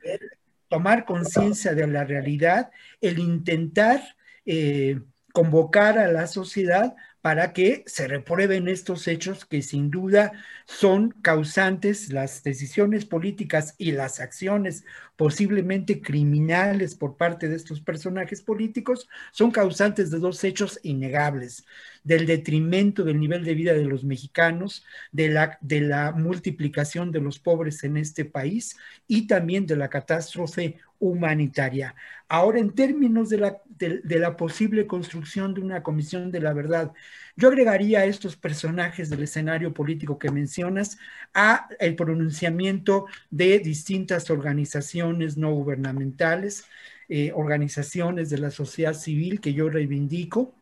tomar conciencia de la realidad, el intentar eh, convocar a la sociedad para que se reprueben estos hechos que sin duda son causantes, las decisiones políticas y las acciones posiblemente criminales por parte de estos personajes políticos, son causantes de dos hechos innegables, del detrimento del nivel de vida de los mexicanos, de la, de la multiplicación de los pobres en este país y también de la catástrofe humanitaria. Ahora, en términos de la, posible construcción de una comisión de la verdad, yo agregaría a estos personajes del escenario político que mencionas a el pronunciamiento de distintas organizaciones no gubernamentales, eh, organizaciones de la sociedad civil que yo reivindico,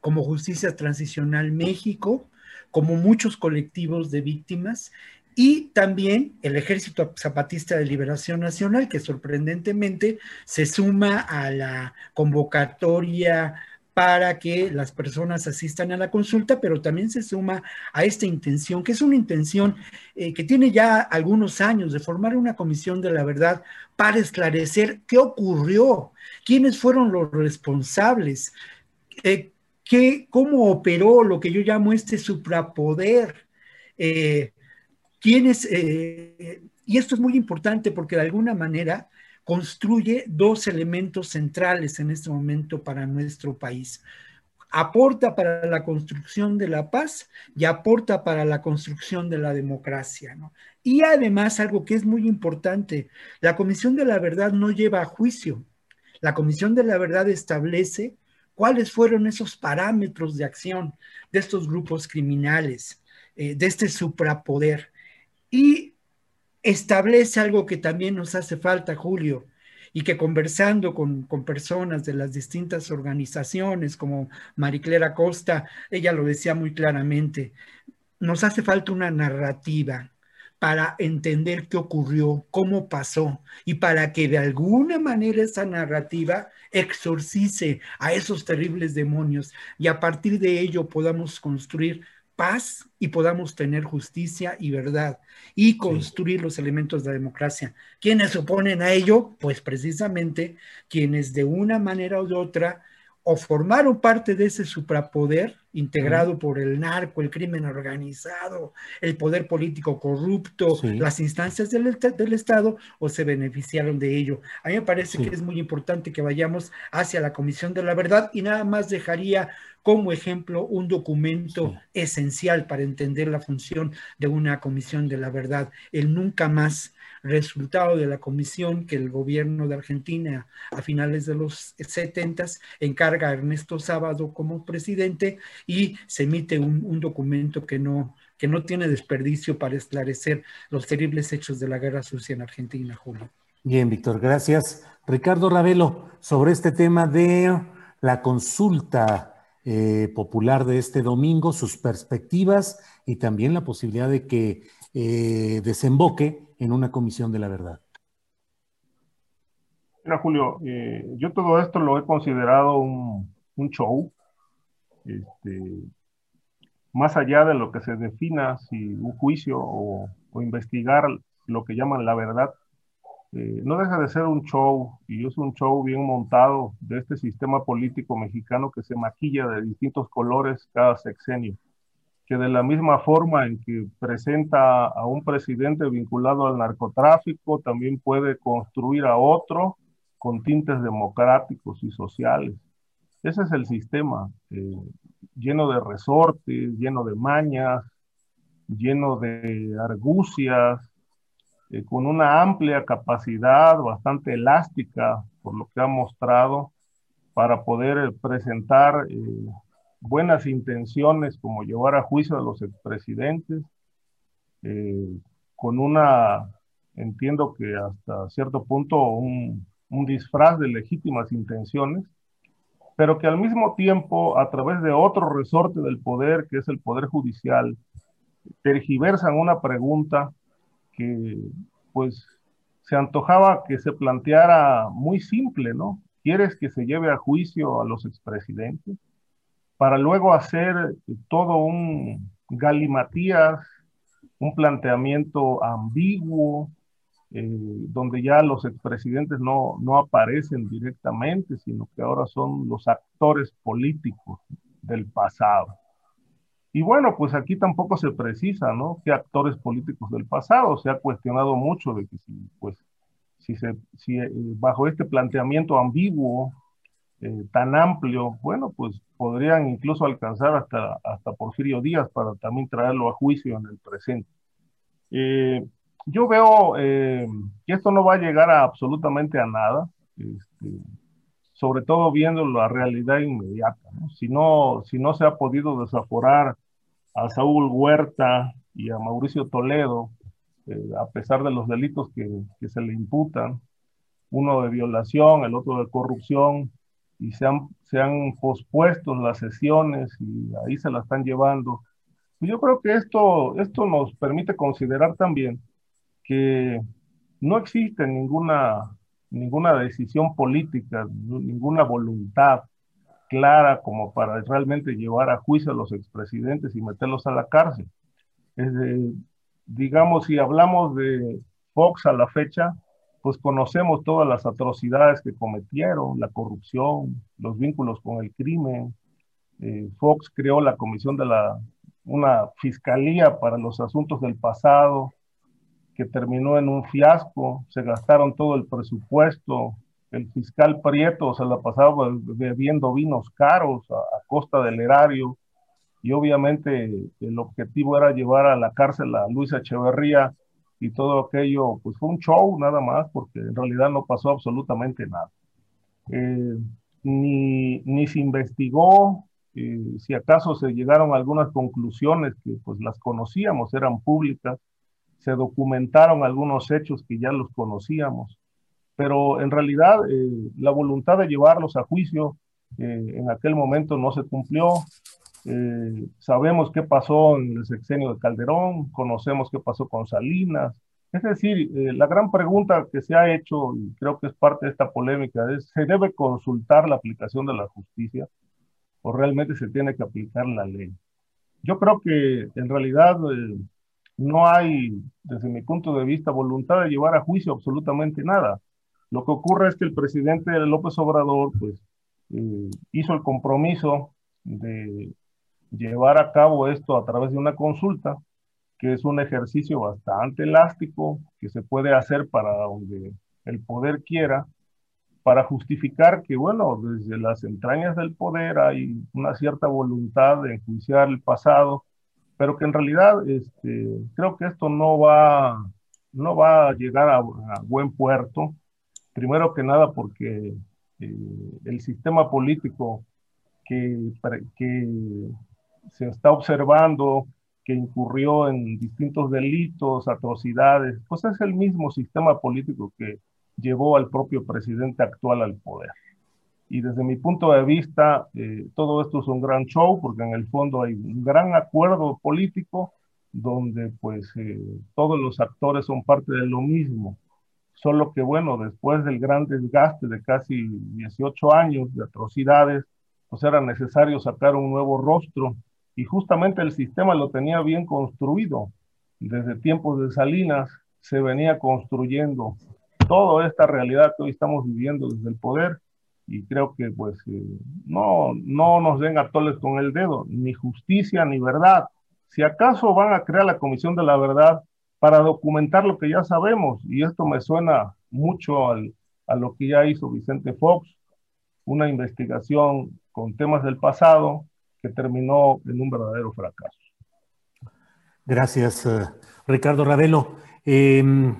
como Justicia Transicional México, como muchos colectivos de víctimas y también el Ejército Zapatista de Liberación Nacional, que sorprendentemente se suma a la convocatoria para que las personas asistan a la consulta, pero también se suma a esta intención, que es una intención eh, que tiene ya algunos años de formar una comisión de la verdad para esclarecer qué ocurrió, quiénes fueron los responsables, eh, qué, cómo operó lo que yo llamo este suprapoder. Eh, eh, y esto es muy importante porque de alguna manera construye dos elementos centrales en este momento para nuestro país. Aporta para la construcción de la paz y aporta para la construcción de la democracia. Y además, algo que es muy importante, la Comisión de la Verdad no lleva a juicio. La Comisión de la Verdad establece cuáles fueron esos parámetros de acción de estos grupos criminales, eh, de este suprapoder y establece algo que también nos hace falta, Julio, y que conversando con, personas de las distintas organizaciones, como Mariclera Costa, ella lo decía muy claramente, nos hace falta una narrativa para entender qué ocurrió, cómo pasó, y para que de alguna manera esa narrativa exorcice a esos terribles demonios y a partir de ello podamos construir paz y podamos tener justicia y verdad y construir los elementos de la democracia. ¿Quiénes se oponen a ello? Pues precisamente quienes de una manera u otra o formaron parte de ese suprapoder integrado por el narco, el crimen organizado, el poder político corrupto, las instancias del, del, Estado, o se beneficiaron de ello. A mí me parece que es muy importante que vayamos hacia la Comisión de la Verdad y nada más dejaría como ejemplo un documento esencial para entender la función de una Comisión de la Verdad, el nunca más resultado de la comisión que el gobierno de Argentina a finales de los 70 encarga a Ernesto Sábado como presidente y se emite un, documento que no, que no tiene desperdicio para esclarecer los terribles hechos de la guerra sucia en Argentina, Julio. Bien, Víctor, gracias. Ricardo Ravelo, sobre este tema de la consulta eh, popular de este domingo, sus perspectivas y también la posibilidad de que eh, desemboque en una comisión de la verdad. Mira, Julio, eh, yo todo esto lo he considerado un, show, este, más allá de lo que se defina si un juicio o, investigar lo que llaman la verdad, eh, no deja de ser un show y es un show bien montado de este sistema político mexicano que se maquilla de distintos colores cada sexenio, que de la misma forma en que presenta a un presidente vinculado al narcotráfico, también puede construir a otro con tintes democráticos y sociales. Ese es el sistema, eh, lleno de resortes, lleno de mañas, lleno de argucias, eh, con una amplia capacidad, bastante elástica, por lo que ha mostrado, para poder presentar eh, buenas intenciones como llevar a juicio a los expresidentes, con una, entiendo que hasta cierto punto, un, un disfraz de legítimas intenciones, pero que al mismo tiempo, a través de otro resorte del poder, que es el poder judicial, tergiversan una pregunta que, pues, se antojaba que se planteara muy simple, ¿no? ¿Quieres que se lleve a juicio a los expresidentes? Para luego hacer todo un galimatías, un planteamiento ambiguo, eh, donde ya los expresidentes no, no aparecen directamente, sino que ahora son los actores políticos del pasado. Y bueno, pues aquí tampoco se precisa, ¿no? ¿Qué actores políticos del pasado? Se ha cuestionado mucho de que si, pues, si, se, si eh, bajo este planteamiento ambiguo, eh, tan amplio, bueno, pues podrían incluso alcanzar hasta, hasta Porfirio Díaz para también traerlo a juicio en el presente. yo veo eh, que esto no va a llegar a absolutamente a nada, este, sobre todo viendo la realidad inmediata. Si, no, si no se ha podido desaforar a Saúl Huerta y a Mauricio Toledo, eh, a pesar de los delitos que, que, se le imputan, uno de violación, el otro de corrupción, y se han, se han pospuesto las sesiones y ahí se la están llevando. Yo creo que esto, esto nos permite considerar también que no existe ninguna, ninguna decisión política, ninguna voluntad clara como para realmente llevar a juicio a los expresidentes y meterlos a la cárcel. Digamos, si hablamos de Fox a la fecha, pues conocemos todas las atrocidades que cometieron, la corrupción, los vínculos con el crimen. Eh, Fox creó la comisión de la, una fiscalía para los asuntos del pasado, que terminó en un fiasco, se gastaron todo el presupuesto, el fiscal Prieto se la pasaba bebiendo vinos caros a, costa del erario y obviamente el objetivo era llevar a la cárcel a Luis Echeverría y todo aquello, pues fue un show nada más, porque en realidad no pasó absolutamente nada. Eh, ni, ni, se investigó, eh, si acaso se llegaron a algunas conclusiones que pues las conocíamos, eran públicas, se documentaron algunos hechos que ya los conocíamos, pero en realidad eh, la voluntad de llevarlos a juicio eh, en aquel momento no se cumplió. Eh, sabemos qué pasó en el sexenio de Calderón, conocemos qué pasó con Salinas. Es decir, la gran pregunta que se ha hecho, y creo que es parte de esta polémica, es, ¿se debe consultar la aplicación de la justicia o realmente se tiene que aplicar la ley? Yo creo que en realidad no hay, desde mi punto de vista, voluntad de llevar a juicio absolutamente nada. Lo que ocurre es que el presidente López Obrador, pues, eh, hizo el compromiso de llevar a cabo esto a través de una consulta, que es un ejercicio bastante elástico, que se puede hacer para donde el poder quiera, para justificar que, bueno, desde las entrañas del poder hay una cierta voluntad de enjuiciar el pasado, pero que en realidad este, creo que esto no va, no va a llegar a, buen puerto. Primero que nada porque eh, el sistema político que, que se está observando, que incurrió en distintos delitos, atrocidades, pues es el mismo sistema político que llevó al propio presidente actual al poder. Y desde mi punto de vista, eh, todo esto es un gran show porque en el fondo hay un gran acuerdo político donde pues eh, todos los actores son parte de lo mismo. Solo que bueno, después del gran desgaste de casi 18 años de atrocidades, pues era necesario sacar un nuevo rostro y justamente el sistema lo tenía bien construido. Desde tiempos de Salinas se venía construyendo toda esta realidad que hoy estamos viviendo desde el poder y creo que pues eh, no, no nos den atoles con el dedo, ni justicia ni verdad. Si acaso van a crear la Comisión de la Verdad para documentar lo que ya sabemos, y esto me suena mucho al, a lo que ya hizo Vicente Fox, una investigación con temas del pasado que terminó en un verdadero fracaso. Gracias, eh, Ricardo Ravelo. Em,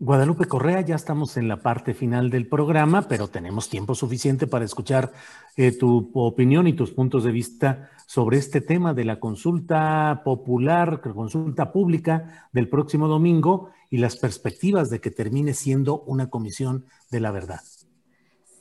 Guadalupe Correa, ya estamos en la parte final del programa, pero tenemos tiempo suficiente para escuchar eh, tu opinión y tus puntos de vista sobre este tema de la consulta popular, consulta pública del próximo domingo y las perspectivas de que termine siendo una comisión de la verdad.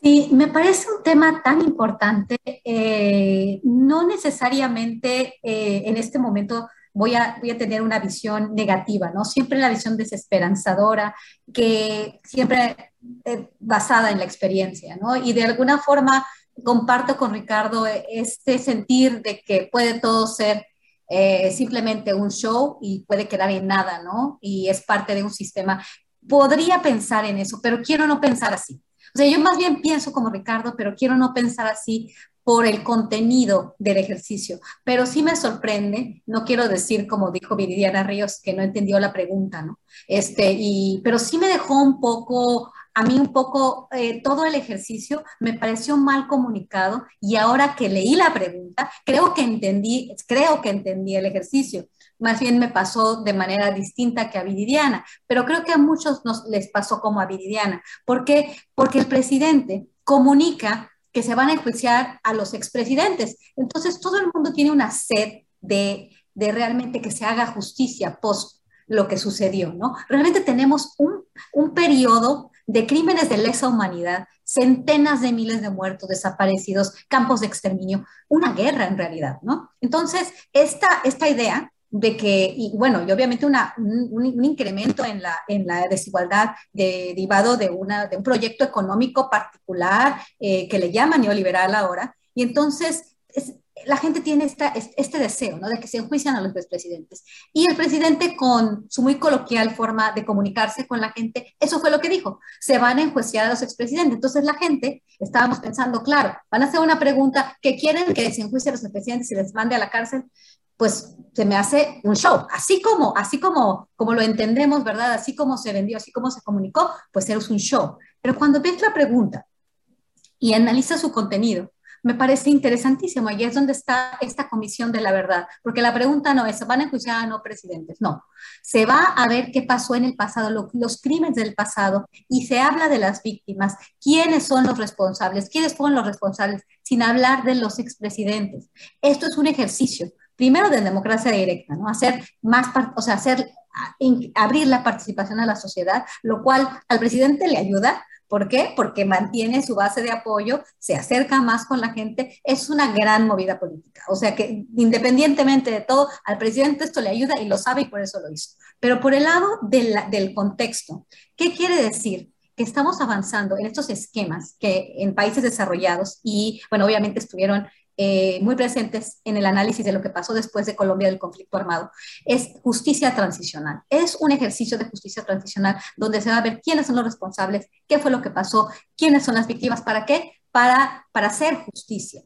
Sí, me parece un tema tan importante, eh, no necesariamente eh, en este momento voy a, voy a tener una visión negativa, ¿no? Siempre la visión desesperanzadora, que siempre eh, basada en la experiencia, ¿no? Y de alguna forma comparto con Ricardo este sentir de que puede todo ser eh, simplemente un show y puede quedar en nada, ¿no? Y es parte de un sistema. Podría pensar en eso, pero quiero no pensar así. O sea, yo más bien pienso como Ricardo, pero quiero no pensar así por el contenido del ejercicio. Pero sí me sorprende, no quiero decir, como dijo Viridiana Ríos, que no entendió la pregunta, ¿no? Este, y, pero sí me dejó un poco, a mí un poco, eh, todo el ejercicio me pareció mal comunicado y ahora que leí la pregunta, creo que entendí, creo que entendí el ejercicio. más bien me pasó de manera distinta que a Viridiana, pero creo que a muchos nos les pasó como a Viridiana. ¿Por qué? Porque el presidente comunica que se van a enjuiciar a los expresidentes. Entonces, todo el mundo tiene una sed de, de realmente que se haga justicia post lo que sucedió, ¿no? Realmente tenemos un, un periodo de crímenes de lesa humanidad, centenas de miles de muertos, desaparecidos, campos de exterminio, una guerra en realidad, ¿no? Entonces, esta, esta idea de que, y bueno, y obviamente una, un, incremento en la, en la desigualdad derivado de, una, de un proyecto económico particular eh, que le llama neoliberal ahora, y entonces es, la gente tiene esta, este deseo, ¿no? De que se enjuician a los expresidentes. Y el presidente, con su muy coloquial forma de comunicarse con la gente, eso fue lo que dijo, se van a enjuiciar a los expresidentes. Entonces la gente, estábamos pensando, claro, van a hacer una pregunta, que quieren que se enjuicie a los expresidentes y les mande a la cárcel? Pues se me hace un show, así como, así como, como lo entendemos, ¿verdad? Así como se vendió, así como se comunicó, pues es un show. Pero cuando ves la pregunta y analiza su contenido, me parece interesantísimo. Y es donde está esta comisión de la verdad, porque la pregunta no es, ¿se van a enjuiciar a no presidentes? No, se va a ver qué pasó en el pasado, los crímenes del pasado, y se habla de las víctimas, quiénes son los responsables, quiénes fueron los responsables, sin hablar de los expresidentes. Esto es un ejercicio, primero de democracia directa, ¿no? Hacer más, o sea, hacer abrir la participación a la sociedad, lo cual al presidente le ayuda ¿Por qué? Porque mantiene su base de apoyo, se acerca más con la gente, es una gran movida política. O sea que independientemente de todo, al presidente esto le ayuda y lo sabe y por eso lo hizo. Pero por el lado del contexto, ¿qué quiere decir? que estamos avanzando en estos esquemas que en países desarrollados y, bueno, obviamente estuvieron eh, muy presentes en el análisis de lo que pasó después de Colombia del conflicto armado, es justicia transicional. Es un ejercicio de justicia transicional donde se va a ver quiénes son los responsables, qué fue lo que pasó, quiénes son las víctimas, para qué, para, para hacer justicia.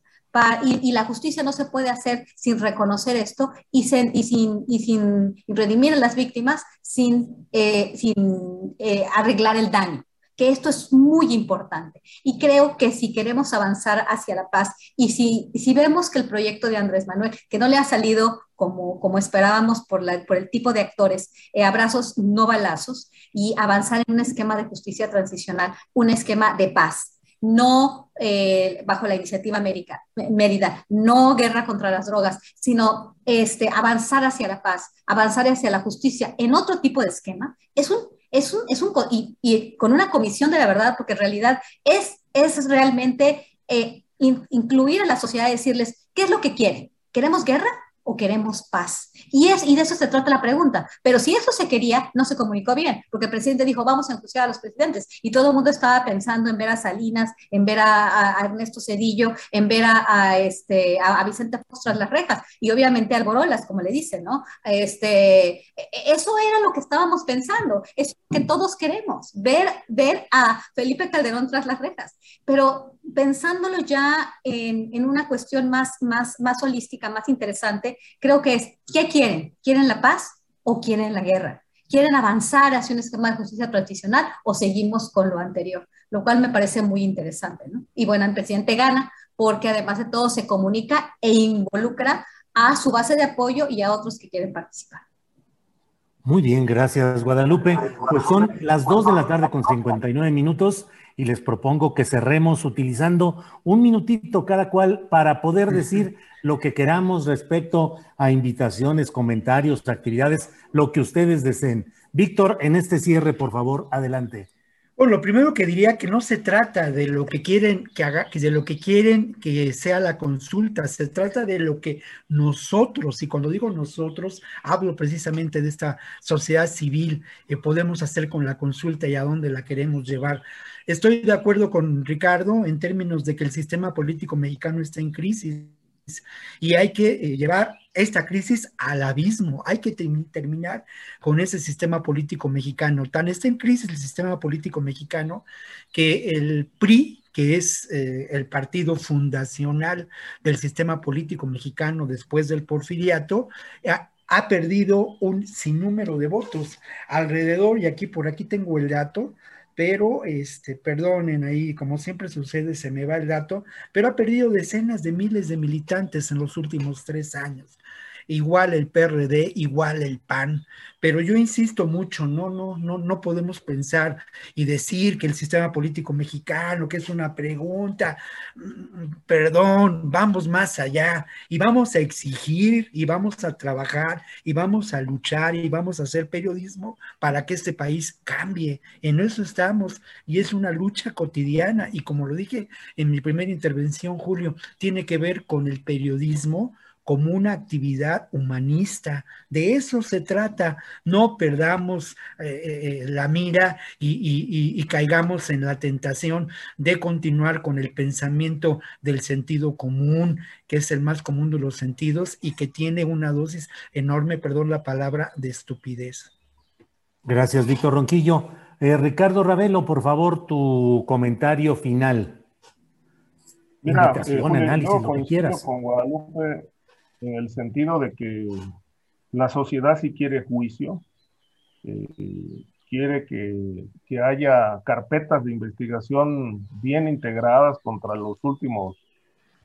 y, la justicia no se puede hacer sin reconocer esto y, y sin, y sin redimir a las víctimas, sin, eh, sin eh, arreglar el daño que esto es muy importante. Y creo que si queremos avanzar hacia la paz y si, si vemos que el proyecto de Andrés Manuel, que no le ha salido como, como esperábamos por, la, por el tipo de actores, eh, abrazos, no balazos, y avanzar en un esquema de justicia transicional, un esquema de paz, no eh, bajo la iniciativa América, Mérida, no guerra contra las drogas, sino este, avanzar hacia la paz, avanzar hacia la justicia en otro tipo de esquema, es un es un, es un y, con una comisión de la verdad, porque en realidad es, es realmente eh, incluir a la sociedad y decirles, ¿qué es lo que quieren? ¿Queremos guerra? o queremos paz? Y, es, y de eso se trata la pregunta. Pero si eso se quería, no se comunicó bien, porque el presidente dijo, vamos a enjuiciar a los presidentes. Y todo el mundo estaba pensando en ver a Salinas, en ver a, Ernesto Cedillo, en ver a, este, a, Vicente Fox tras las rejas. Y obviamente a Alborolas, como le dicen, ¿no? Este, eso era lo que estábamos pensando. Es lo que todos queremos, ver, ver a Felipe Calderón tras las rejas. Pero pensándolo ya en, en, una cuestión más, más, más holística, más interesante, creo que es, ¿qué quieren? ¿Quieren la paz o quieren la guerra? ¿Quieren avanzar hacia un esquema de justicia tradicional o seguimos con lo anterior? Lo cual me parece muy interesante, ¿no? Y bueno, el presidente gana porque además de todo se comunica e involucra a su base de apoyo y a otros que quieren participar. Muy bien, gracias Guadalupe. Pues son las 2 de la tarde con 59 minutos y les propongo que cerremos utilizando un minutito cada cual para poder decir lo que queramos respecto a invitaciones, comentarios, actividades, lo que ustedes deseen. Víctor, en este cierre, por favor, adelante. Bueno, lo primero que diría que no se trata de lo que quieren que haga, de lo que quieren que sea la consulta, se trata de lo que nosotros, y cuando digo nosotros, hablo precisamente de esta sociedad civil, que podemos hacer con la consulta y a dónde la queremos llevar. Estoy de acuerdo con Ricardo en términos de que el sistema político mexicano está en crisis y hay que eh, llevar esta crisis al abismo. Hay que terminar con ese sistema político mexicano. Tan está en crisis el sistema político mexicano que el PRI, que es eh, el partido fundacional del sistema político mexicano después del porfiriato, ha, ha perdido un sinnúmero de votos alrededor, y aquí por aquí tengo el dato, pero este, perdonen ahí, como siempre sucede, se me va el dato, pero ha perdido decenas de miles de militantes en los últimos tres años. Igual el PRD, igual el PAN. Pero yo insisto mucho, no, no, no, no podemos pensar y decir que el sistema político mexicano, que es una pregunta, mm, perdón, vamos más allá y vamos a exigir y vamos a trabajar y vamos a luchar y vamos a hacer periodismo para que este país cambie. En eso estamos y es una lucha cotidiana y como lo dije en mi primera intervención, Julio, tiene que ver con el periodismo como una actividad humanista. De eso se trata. No perdamos eh, eh, la mira y, caigamos en la tentación de continuar con el pensamiento del sentido común, que es el más común de los sentidos y que tiene una dosis enorme, perdón la palabra, de estupidez. Gracias, Víctor Ronquillo. Eh, Ricardo Ravelo, por favor, tu comentario final. Mira, análisis, lo que quieras. Con Guadalupe en el sentido de que la sociedad sí quiere juicio, eh, quiere que, que, haya carpetas de investigación bien integradas contra los últimos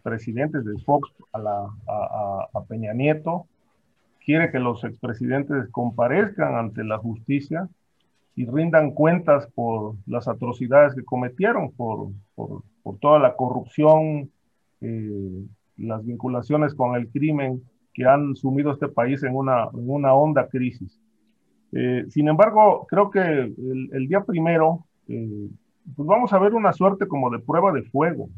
presidentes de Fox a, Peña Nieto, quiere que los expresidentes comparezcan ante la justicia y rindan cuentas por las atrocidades que cometieron, por, por, por toda la corrupción, eh, las vinculaciones con el crimen que han sumido este país en una, en una honda crisis. Eh, sin embargo, creo que el, día primero, eh, pues vamos a ver una suerte como de prueba de fuego.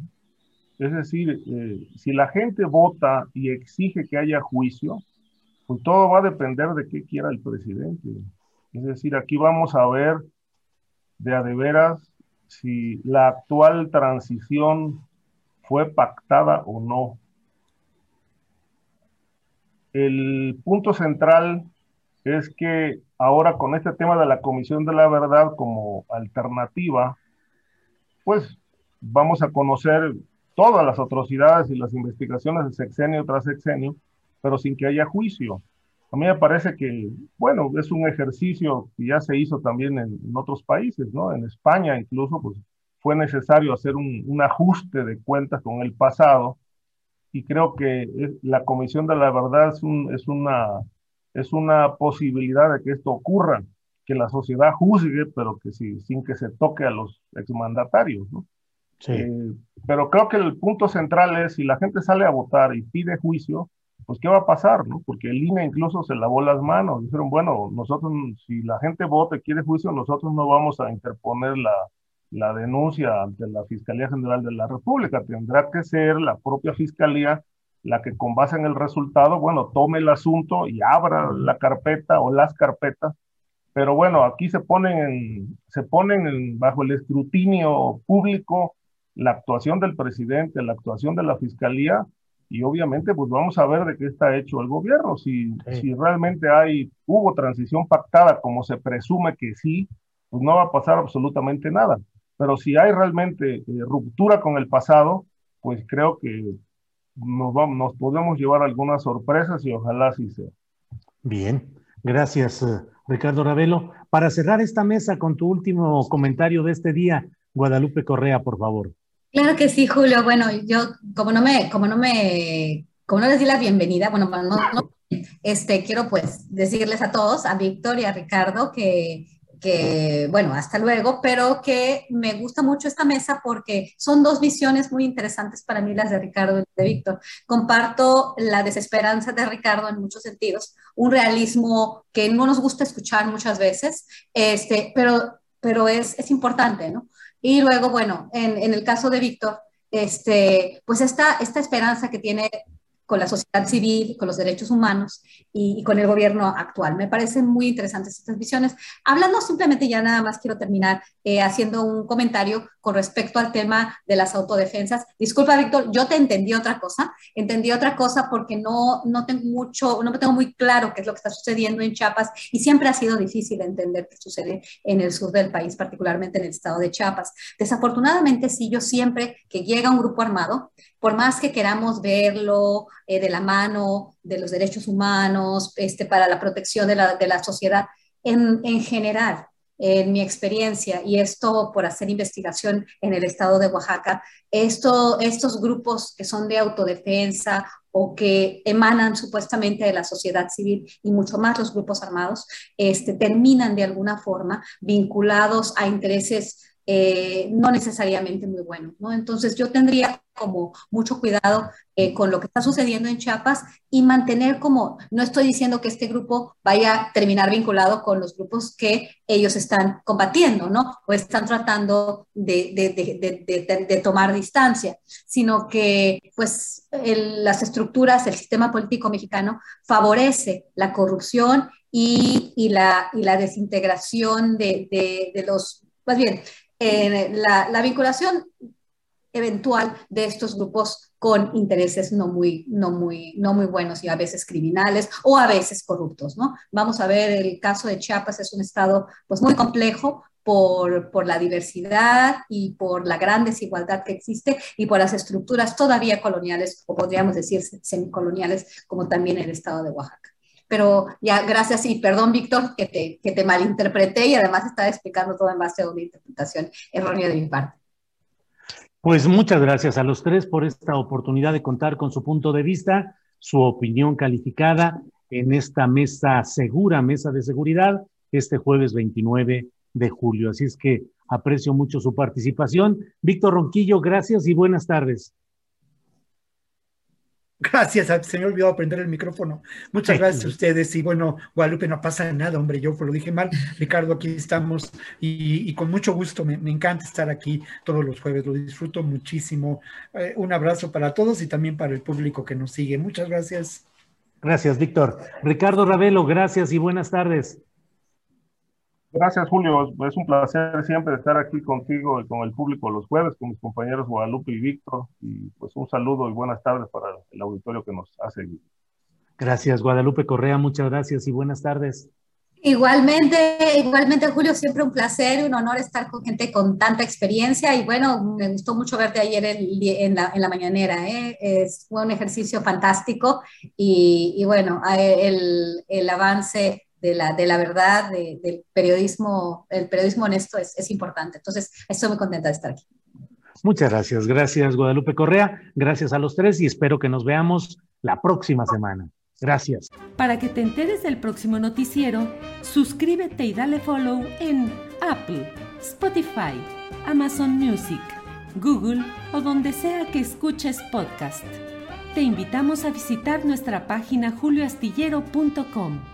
Es decir, eh, si la gente vota y exige que haya juicio, pues todo va a depender de qué quiera el presidente. Es decir, aquí vamos a ver de a de veras si la actual transición fue pactada o no el punto central es que ahora con este tema de la Comisión de la Verdad como alternativa, pues vamos a conocer todas las atrocidades y las investigaciones de sexenio tras sexenio, pero sin que haya juicio. A mí me parece que, bueno, es un ejercicio que ya se hizo también en, otros países, ¿no? En España incluso, pues fue necesario hacer un, un ajuste de cuentas con el pasado y creo que la Comisión de la Verdad es, es, una, es una posibilidad de que esto ocurra, que la sociedad juzgue, pero que sí, sin que se toque a los exmandatarios, ¿no? Sí. Eh, pero creo que el punto central es si la gente sale a votar y pide juicio, pues ¿qué va a pasar? ¿no? Porque el INE incluso se lavó las manos. Dijeron, bueno, nosotros, si la gente vota y quiere juicio, nosotros no vamos a interponer la, la denuncia ante la Fiscalía General de la República. Tendrá que ser la propia Fiscalía la que con base en el resultado, bueno, tome el asunto y abra la carpeta o las carpetas. Pero bueno, aquí se ponen, se ponen bajo el escrutinio público la actuación del presidente, la actuación de la Fiscalía y obviamente pues vamos a ver de qué está hecho el gobierno, si, si realmente hay, hubo transición pactada como se presume que sí, pues no va a pasar absolutamente nada. Pero si hay realmente eh, ruptura con el pasado, pues creo que nos, vamos, nos podemos llevar algunas sorpresas y ojalá así sea. Bien, gracias eh, Ricardo Ravelo. Para cerrar esta mesa con tu último comentario de este día, Guadalupe Correa, por favor. Claro que sí, Julio. Bueno, yo como no me, como no me, como no les di la bienvenida, bueno, no, no, este, quiero pues decirles a todos, a Víctor y a Ricardo, que que, bueno, hasta luego, pero que me gusta mucho esta mesa porque son dos visiones muy interesantes para mí, las de Ricardo y de Víctor. Comparto la desesperanza de Ricardo en muchos sentidos, un realismo que no nos gusta escuchar muchas veces, este, pero, pero es, es importante, ¿no? Y luego, bueno, en, en el caso de Víctor, este, pues esta, esta esperanza que tiene con la sociedad civil, con los derechos humanos y, con el gobierno actual. Me parecen muy interesantes estas visiones. Hablando simplemente, ya nada más quiero terminar eh, haciendo un comentario con respecto al tema de las autodefensas. Disculpa, Víctor, yo te entendí otra cosa. Entendí otra cosa porque no, no tengo mucho, no tengo muy claro qué es lo que está sucediendo en Chiapas y siempre ha sido difícil entender qué sucede en el sur del país, particularmente en el estado de Chiapas. Desafortunadamente, sí, yo siempre que llega un grupo armado, por más que queramos verlo eh, de la mano de los derechos humanos, este, para la protección de la, de la sociedad, en, en general, en mi experiencia, y esto por hacer investigación en el estado de Oaxaca, esto, estos grupos que son de autodefensa o que emanan supuestamente de la sociedad civil y mucho más los grupos armados, este, terminan de alguna forma vinculados a intereses eh, no necesariamente muy buenos. ¿no? Entonces yo tendría como mucho cuidado eh, con lo que está sucediendo en Chiapas y mantener como, no estoy diciendo que este grupo vaya a terminar vinculado con los grupos que ellos están combatiendo, ¿no? O están tratando de, de, de, de tomar distancia, sino que pues las estructuras, el sistema político mexicano favorece la corrupción y, y, la, y la desintegración de, los, más bien, eh, la, la vinculación eventual de estos grupos con intereses no muy, no, muy, no muy buenos y a veces criminales o a veces corruptos, ¿no? Vamos a ver, el caso de Chiapas es un estado pues muy complejo por, por, la diversidad y por la gran desigualdad que existe y por las estructuras todavía coloniales, o podríamos decir semicoloniales, como también el estado de Oaxaca. Pero ya, gracias y perdón, Víctor, que te, que te malinterpreté y además estaba explicando todo en base a una interpretación errónea de mi parte. Pues muchas gracias a los tres por esta oportunidad de contar con su punto de vista, su opinión calificada en esta mesa segura, mesa de seguridad, este jueves 29 de julio. Así es que aprecio mucho su participación. Víctor Ronquillo, gracias y buenas tardes. Gracias, se me olvidó prender el micrófono. Muchas gracias a ustedes. Y bueno, Guadalupe, no pasa nada, hombre, yo lo dije mal. Ricardo, aquí estamos y, con mucho gusto, me, encanta estar aquí todos los jueves, lo disfruto muchísimo. Eh, un abrazo para todos y también para el público que nos sigue. Muchas gracias. Gracias, Víctor. Ricardo Ravelo, gracias y buenas tardes. Gracias, Julio. Es un placer siempre estar aquí contigo y con el público los jueves, con mis compañeros Guadalupe y Víctor. Y pues un saludo y buenas tardes para el auditorio que nos ha seguido. Gracias, Guadalupe Correa. Muchas gracias y buenas tardes. Igualmente, igualmente, Julio, siempre un placer y un honor estar con gente con tanta experiencia. Y bueno, me gustó mucho verte ayer en, la, en la, mañanera. ¿eh? Es, fue un ejercicio fantástico y, y bueno, el, el avance de la, de la verdad, del periodismo, el periodismo honesto es, es importante. Entonces, estoy muy contenta de estar aquí. Muchas gracias. Gracias, Guadalupe Correa. Gracias a los tres y espero que nos veamos la próxima semana. Gracias. Para que te enteres del próximo noticiero, suscríbete y dale follow en Apple, Spotify, Amazon Music, Google o donde sea que escuches podcast. Te invitamos a visitar nuestra página julioastillero.com.